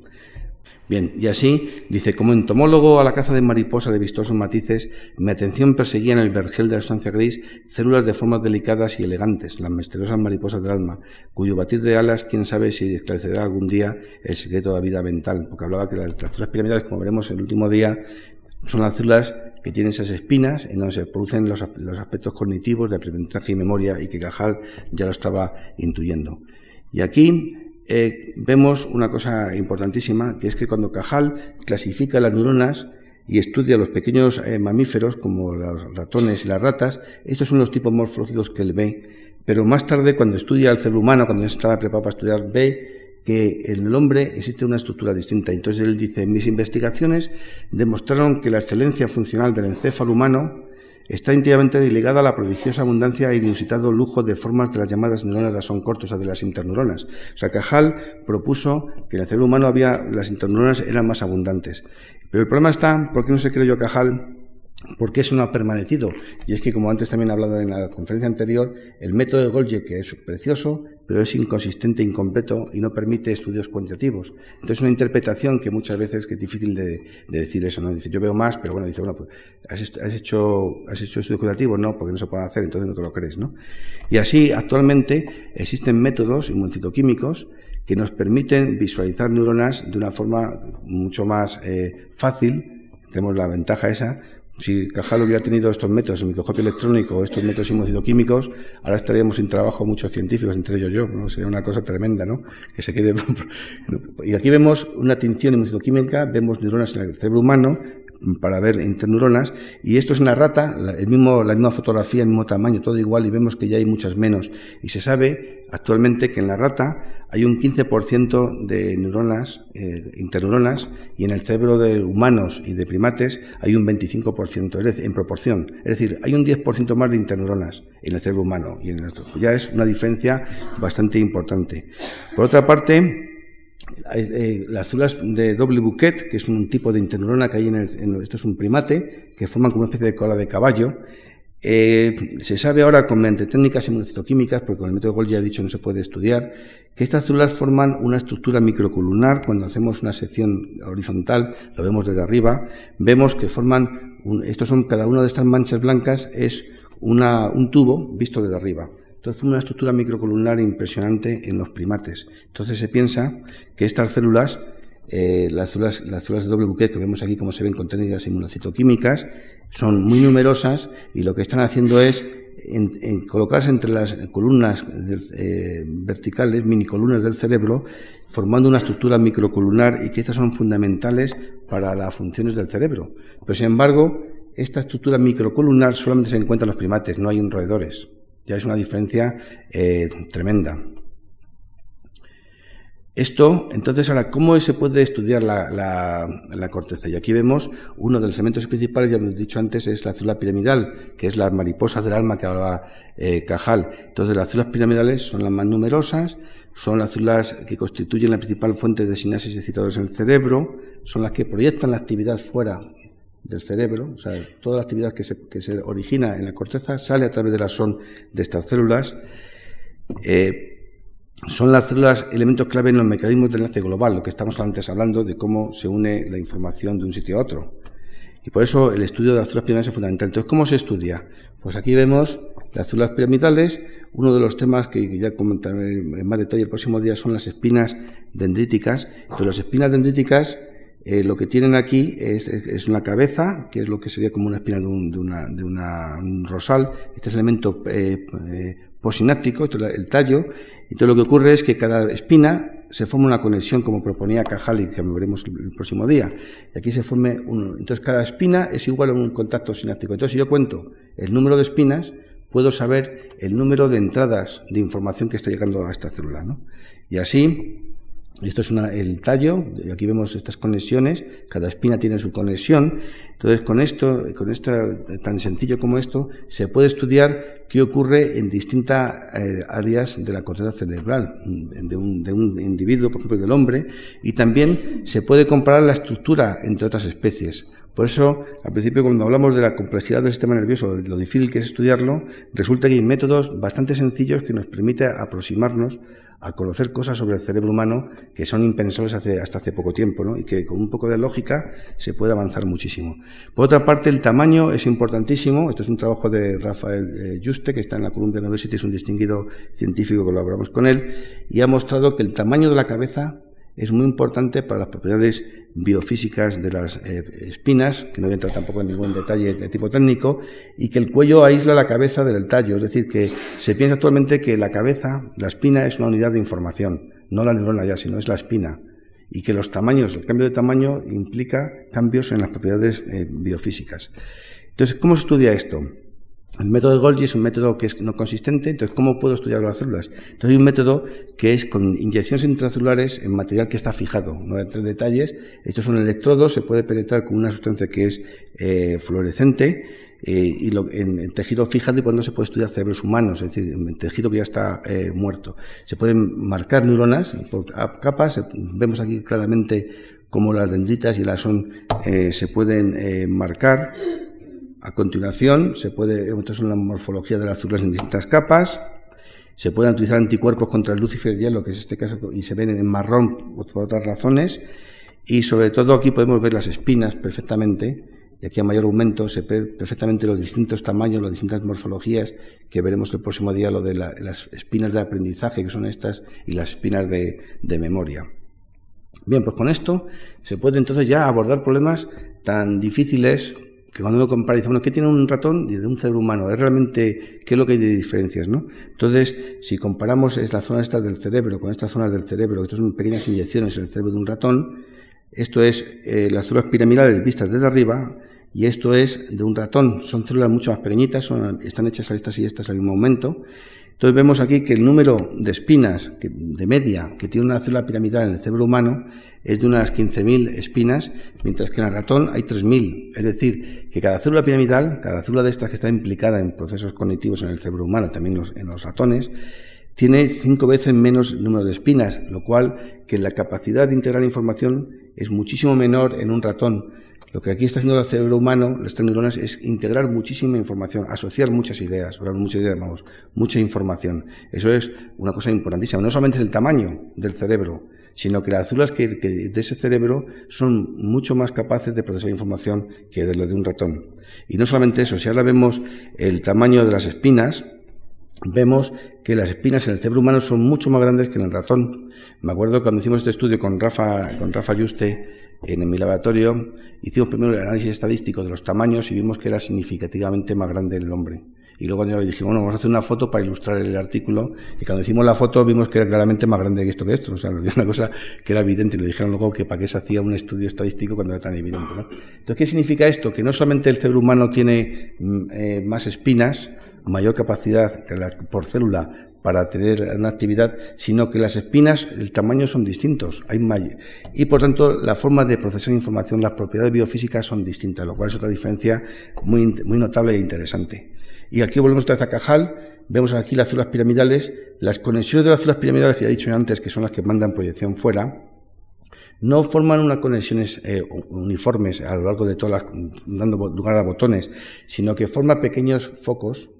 Bien, y así dice, como entomólogo a la caza de mariposa de vistosos matices, mi atención perseguía en el vergel de la sustancia gris células de formas delicadas y elegantes, las misteriosas mariposas del alma, cuyo batir de alas, quién sabe si esclarecerá algún día el secreto de la vida mental, porque hablaba que las células piramidales, como veremos el último día, son las células que tienen esas espinas en donde se producen los, aspectos cognitivos de aprendizaje y memoria y que Cajal ya lo estaba intuyendo. Y aquí eh, vemos una cosa importantísima, que es que cuando Cajal clasifica las neuronas y estudia los pequeños eh, mamíferos como los ratones y las ratas, estos son los tipos morfológicos que él ve. Pero más tarde, cuando estudia el cerebro humano, cuando estaba preparado para estudiar, ve que en el hombre existe una estructura distinta. Entonces él dice, mis investigaciones demostraron que la excelencia funcional del encéfalo humano está íntimamente ligada a la prodigiosa abundancia e inusitado lujo de formas de las llamadas neuronas de son cortos, o de las interneuronas. O sea, Cajal propuso que en el cerebro humano había, las interneuronas eran más abundantes. Pero el problema está, ¿por qué no se creyó Cajal? Porque eso no ha permanecido. Y es que, como antes también he hablado en la conferencia anterior, el método de Golgi, que es precioso, pero es inconsistente, incompleto y no permite estudios cuantitativos. Entonces, una interpretación que muchas veces es difícil de, decir eso, ¿no? Dice, yo veo más, pero bueno, dice, bueno, pues, ¿has, hecho, has hecho estudios cuantitativos? No, porque no se puede hacer, entonces no te lo crees, ¿no? Y así, actualmente, existen métodos inmunocitoquímicos que nos permiten visualizar neuronas de una forma mucho más eh, fácil, tenemos la ventaja esa, si Cajal hubiera tenido estos métodos, el microscopio electrónico, estos métodos inmunocitoquímicos, ahora estaríamos sin trabajo muchos científicos, entre ellos yo. Sería una cosa tremenda, ¿no? Que se quede... y aquí vemos una tinción inmunocitoquímica, vemos neuronas en el cerebro humano, para ver interneuronas, y esto es una rata, el mismo, la misma fotografía, el mismo tamaño, todo igual, y vemos que ya hay muchas menos. Y se sabe actualmente que en la rata hay un 15% de neuronas, eh, interneuronas, y en el cerebro de humanos y de primates hay un 25%, es decir, en proporción. Es decir, hay un 10% más de interneuronas en el cerebro humano y en el Ya es una diferencia bastante importante. Por otra parte, eh, las células de doble bouquet, que es un tipo de interneurona que hay en, el, esto es un primate, que forman como una especie de cola de caballo, eh, se sabe ahora con mediante técnicas inmunocitoquímicas, porque con el método Golgi ya he dicho no se puede estudiar, que estas células forman una estructura microcolunar. Cuando hacemos una sección horizontal, lo vemos desde arriba, vemos que forman, estos son, cada una de estas manchas blancas es un tubo visto desde arriba. Entonces fue una estructura microcolunar impresionante en los primates. Entonces se piensa que estas células, eh, las células, las de doble buquet que vemos aquí como se ven contenidas inmunocitoquímicas, son muy numerosas y lo que están haciendo es en, colocarse entre las columnas eh, verticales, minicolumnas del cerebro, formando una estructura microcolunar y que estas son fundamentales para las funciones del cerebro. Pero sin embargo, esta estructura microcolunar solamente se encuentra en los primates, no hay en roedores. Ya es una diferencia eh, tremenda. Esto, entonces, ahora, ¿cómo se puede estudiar la, corteza? Y aquí vemos uno de los elementos principales, ya hemos dicho antes, es la célula piramidal, que es la mariposa del alma que hablaba eh, Cajal. Entonces, las células piramidales son las más numerosas, son las células que constituyen la principal fuente de sinapsis de excitados en el cerebro, son las que proyectan la actividad fuera del cerebro, o sea, toda la actividad que se, que se origina en la corteza sale a través de la son de estas células. Eh, son las células elementos clave en los mecanismos de enlace global, lo que estamos antes hablando de cómo se une la información de un sitio a otro. Y por eso el estudio de las células piramidales es fundamental. Entonces, ¿cómo se estudia? Pues aquí vemos las células piramidales. Uno de los temas que ya comentaré en más detalle el próximo día son las espinas dendríticas. Entonces, las espinas dendríticas eh, lo que tienen aquí es, una cabeza, que es lo que sería como una espina de un, una, rosal. Este es el elemento eh, eh posináptico, esto es el tallo. Entonces lo que ocurre es que cada espina se forma una conexión, como proponía Cajal que veremos el próximo día. Y aquí se forme uno. Entonces cada espina es igual a un contacto sináptico. Entonces si yo cuento el número de espinas, puedo saber el número de entradas de información que está llegando a esta célula. ¿no? Y así esto es el tallo, aquí vemos estas conexiones, cada espina tiene su conexión. Entonces, con esto, con esto tan sencillo como esto, se puede estudiar qué ocurre en distintas eh, áreas de la corteza cerebral de un, de un, individuo, por ejemplo, del hombre, y también se puede comparar la estructura entre otras especies. Por eso, al principio, cuando hablamos de la complejidad del sistema nervioso, de lo difícil que es estudiarlo, resulta que hay métodos bastante sencillos que nos permiten aproximarnos a conocer cosas sobre el cerebro humano que son impensables hasta hace poco tiempo, ¿no? y que con un poco de lógica se puede avanzar muchísimo. Por otra parte, el tamaño es importantísimo. Esto es un trabajo de Rafael eh, Juste, que está en la Columbia University, es un distinguido científico, colaboramos con él, y ha mostrado que el tamaño de la cabeza es muy importante para las propiedades biofísicas de las eh, espinas, que no voy a entrar tampoco en ningún detalle de tipo técnico, y que el cuello aísla la cabeza del tallo. Es decir, que se piensa actualmente que la cabeza, la espina, es una unidad de información, no la neurona ya, sino es la espina. Y que los tamaños, el cambio de tamaño implica cambios en las propiedades eh, biofísicas. Entonces, ¿cómo se estudia esto? El método de Golgi es un método que es no consistente, entonces ¿cómo puedo estudiar las células? Entonces hay un método que es con inyecciones intracelulares en material que está fijado, no hay tres detalles. Estos son electrodos, se puede penetrar con una sustancia que es eh, fluorescente eh, y lo, en, tejido fijado y por no se puede estudiar cerebros humanos, es decir, en tejido que ya está eh, muerto. Se pueden marcar neuronas por capas, vemos aquí claramente cómo las dendritas y las son se pueden marcar a continuación, se puede, esto es una morfología de las células en distintas capas. Se pueden utilizar anticuerpos contra el Lucifer hielo, que es este caso, y se ven en marrón por otras razones. Y sobre todo aquí podemos ver las espinas perfectamente, y aquí a mayor aumento se ve perfectamente los distintos tamaños, las distintas morfologías, que veremos el próximo día, lo de las espinas de aprendizaje, que son estas, y las espinas de, de memoria. Bien, pues con esto se puede entonces ya abordar problemas tan difíciles que cuando uno compara dice, bueno, ¿qué tiene un ratón de un cerebro humano? Es realmente, ¿qué es lo que hay de diferencias, no? Entonces, si comparamos es la zona esta del cerebro con estas zonas del cerebro, que son pequeñas inyecciones en el cerebro de un ratón, esto es eh, las células piramidales vistas desde arriba, y esto es de un ratón. Son células mucho más pequeñitas, son, están hechas a estas y estas al mismo momento. Entonces vemos aquí que el número de espinas de media que tiene una célula piramidal en el cerebro humano es de unas 15.000 espinas, mientras que en el ratón hay 3.000. Es decir, que cada célula piramidal, cada célula de estas que está implicada en procesos cognitivos en el cerebro humano, también en los ratones, tiene cinco veces menos número de espinas, lo cual que la capacidad de integrar información es muchísimo menor en un ratón. Lo que aquí está haciendo el cerebro humano, las neuronas, es integrar muchísima información, asociar muchas ideas, muchas ideas, vamos, mucha información. Eso es una cosa importantísima. No solamente es el tamaño del cerebro, sino que las células que, de ese cerebro son mucho más capaces de procesar información que de lo de un ratón. Y no solamente eso, si ahora vemos el tamaño de las espinas, vemos que las espinas en el cerebro humano son mucho más grandes que en el ratón. Me acuerdo cuando hicimos este estudio con Rafa, con Rafa Yuste en mi laboratorio, hicimos primero el análisis estadístico de los tamaños y vimos que era significativamente más grande el hombre. Y luego cuando dijimos, bueno, vamos a hacer una foto para ilustrar el artículo. Y cuando hicimos la foto vimos que era claramente más grande que esto que esto. O sea, una cosa que era evidente. Y le dijeron luego que para qué se hacía un estudio estadístico cuando era tan evidente. ¿no? Entonces, ¿qué significa esto? Que no solamente el cerebro humano tiene mm, eh, más espinas, mayor capacidad por célula para tener una actividad, sino que las espinas, el tamaño son distintos. Hay y por tanto, la forma de procesar información, las propiedades biofísicas son distintas, lo cual es otra diferencia muy notable e interesante. Y aquí volvemos otra vez a Cajal, vemos aquí las células piramidales, las conexiones de las células piramidales que ya he dicho antes, que son las que mandan proyección fuera, no forman unas conexiones eh, uniformes a lo largo de todas las, dando lugar a botones, sino que forman pequeños focos,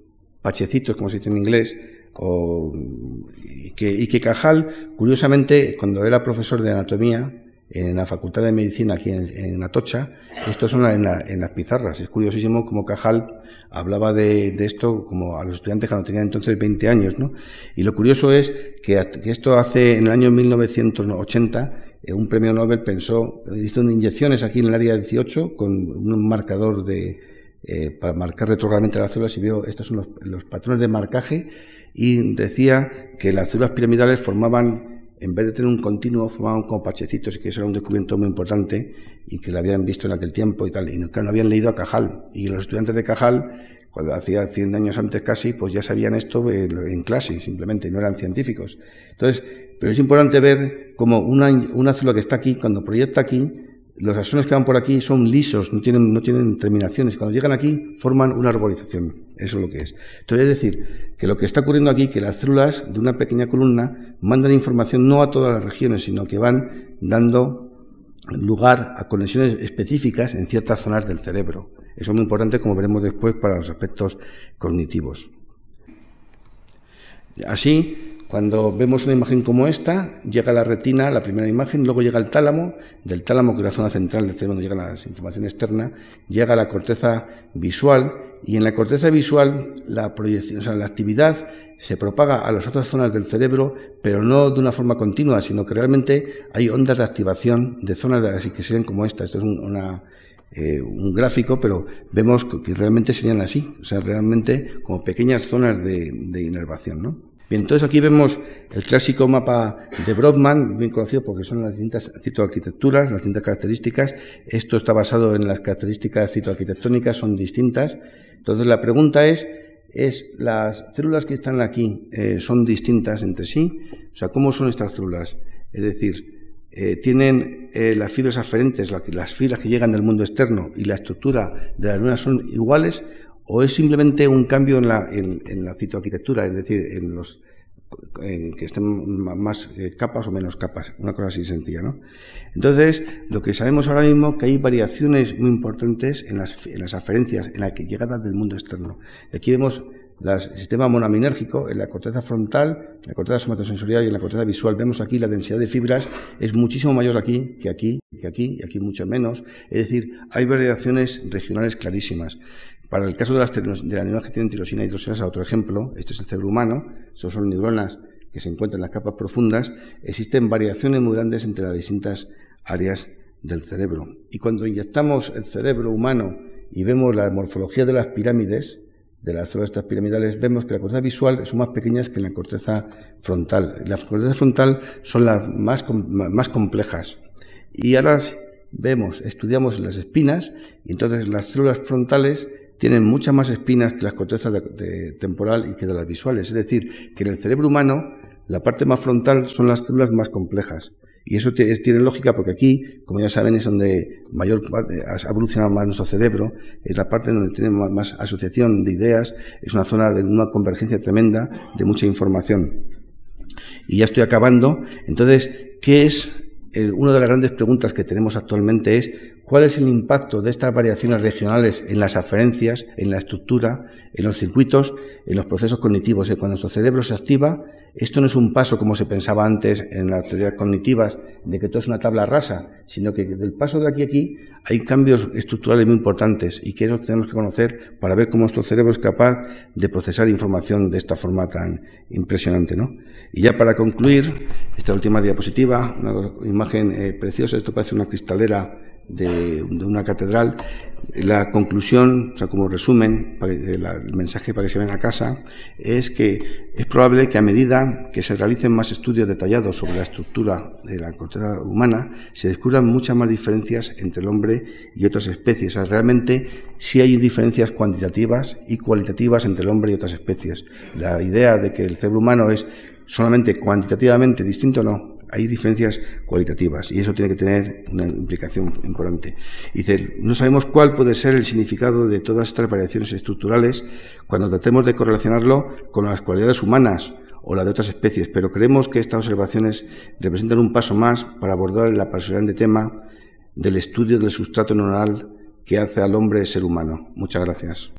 pachecitos, como se dice en inglés, y que Cajal, curiosamente, cuando era profesor de anatomía, en la Facultad de Medicina aquí en, Atocha, esto son en, las pizarras. Es curiosísimo como Cajal hablaba de, esto como a los estudiantes cuando tenían entonces 20 años, ¿no? Y lo curioso es que, esto hace en el año 1980 eh, un premio Nobel pensó, hizo inyecciones aquí en el área 18 con un marcador de, eh, para marcar retrogradamente las células y veo, estos son los patrones de marcaje y decía que las células piramidales formaban en vez de tener un continuo, formaban como pachecitos, y que eso era un descubrimiento muy importante, y que lo habían visto en aquel tiempo y tal. Y no, no habían leído a Cajal. Y los estudiantes de Cajal, cuando hacía 100 años antes casi, pues ya sabían esto en clase, simplemente, no eran científicos. Entonces, pero es importante ver cómo una, una célula que está aquí, cuando proyecta aquí, los axones que van por aquí son lisos, no tienen, no tienen terminaciones. Cuando llegan aquí, forman una arborización. Eso es lo que es. Entonces, es decir, que lo que está ocurriendo aquí, que las células de una pequeña columna mandan información no a todas las regiones, sino que van dando lugar a conexiones específicas en ciertas zonas del cerebro. Eso es muy importante, como veremos después, para los aspectos cognitivos. Así, cuando vemos una imagen como esta, llega la retina, la primera imagen, luego llega el tálamo, del tálamo, que es la zona central del cerebro donde llega la información externa, llega la corteza visual, y en la corteza visual la proyección, o sea, la actividad se propaga a las otras zonas del cerebro, pero no de una forma continua, sino que realmente hay ondas de activación de zonas así que serían como esta. Esto es un, eh, un gráfico, pero vemos que realmente serían así, o sea, realmente como pequeñas zonas de, de inervación, ¿no? Bien, entonces aquí vemos el clásico mapa de Brodmann, bien conocido porque son las distintas citoarquitecturas, las distintas características. Esto está basado en las características citoarquitectónicas, son distintas. Entonces la pregunta es, es las células que están aquí eh, son distintas entre sí. O sea, ¿cómo son estas células? Es decir, eh, tienen eh, las fibras aferentes, las fibras que llegan del mundo externo y la estructura de las neuronas son iguales, o es simplemente un cambio en la, en, la citoarquitectura, es decir, en los que estén más capas o menos capas, una cosa así sencilla, ¿no? Entonces, lo que sabemos ahora mismo es que hay variaciones muy importantes en las, en las aferencias, en la llegada del mundo externo. Aquí vemos el sistema monaminérgico en la corteza frontal, en la corteza somatosensorial y en la corteza visual. Vemos aquí la densidad de fibras es muchísimo mayor aquí que aquí, que aquí y aquí mucho menos. Es decir, hay variaciones regionales clarísimas. Para el caso de las, de las neuronas que tienen tirosina y hidroxilasa, otro ejemplo, este es el cerebro humano, estos son neuronas que se encuentran en las capas profundas, existen variaciones muy grandes entre las distintas áreas del cerebro. Y cuando inyectamos el cerebro humano y vemos la morfología de las pirámides, de las células piramidales, vemos que la corteza visual son más pequeñas que la corteza frontal. La corteza frontal son las más, más complejas. Y ahora vemos, estudiamos las espinas, y entonces las células frontales tienen muchas más espinas que las cortezas de, temporal y que de las visuales. Es decir, que en el cerebro humano la parte más frontal son las células más complejas. Y eso tiene lógica porque aquí, como ya saben, es donde mayor ha evolucionado más nuestro cerebro, es la parte donde tenemos más asociación de ideas, es una zona de una convergencia tremenda de mucha información. Y ya estoy acabando. Entonces, ¿qué es? Eh, una de las grandes preguntas que tenemos actualmente es cuál es el impacto de estas variaciones regionales en las aferencias, en la estructura, en los circuitos, en los procesos cognitivos. Cuando nuestro cerebro se activa, esto no es un paso como se pensaba antes en las teorías cognitivas, de que todo es una tabla rasa, sino que del paso de aquí a aquí hay cambios estructurales muy importantes y que es lo que tenemos que conocer para ver cómo nuestro cerebro es capaz de procesar información de esta forma tan impresionante. ¿no? Y ya para concluir, esta última diapositiva, una imagen eh, preciosa, esto parece una cristalera de, una catedral. La conclusión, o sea, como resumen, el mensaje para que se vayan a casa, es que es probable que a medida que se realicen más estudios detallados sobre la estructura de la corteza humana, se descubran muchas más diferencias entre el hombre y otras especies. O realmente sí hay diferencias cuantitativas y cualitativas entre el hombre y otras especies. La idea de que el cerebro humano es solamente cuantitativamente distinto, no hay diferencias cualitativas y eso tiene que tener una implicación importante. Dice, no sabemos cuál puede ser el significado de todas estas variaciones estructurales cuando tratemos de correlacionarlo con las cualidades humanas o las de otras especies, pero creemos que estas observaciones representan un paso más para abordar el apasionante tema del estudio del sustrato neuronal que hace al hombre ser humano. Muchas gracias.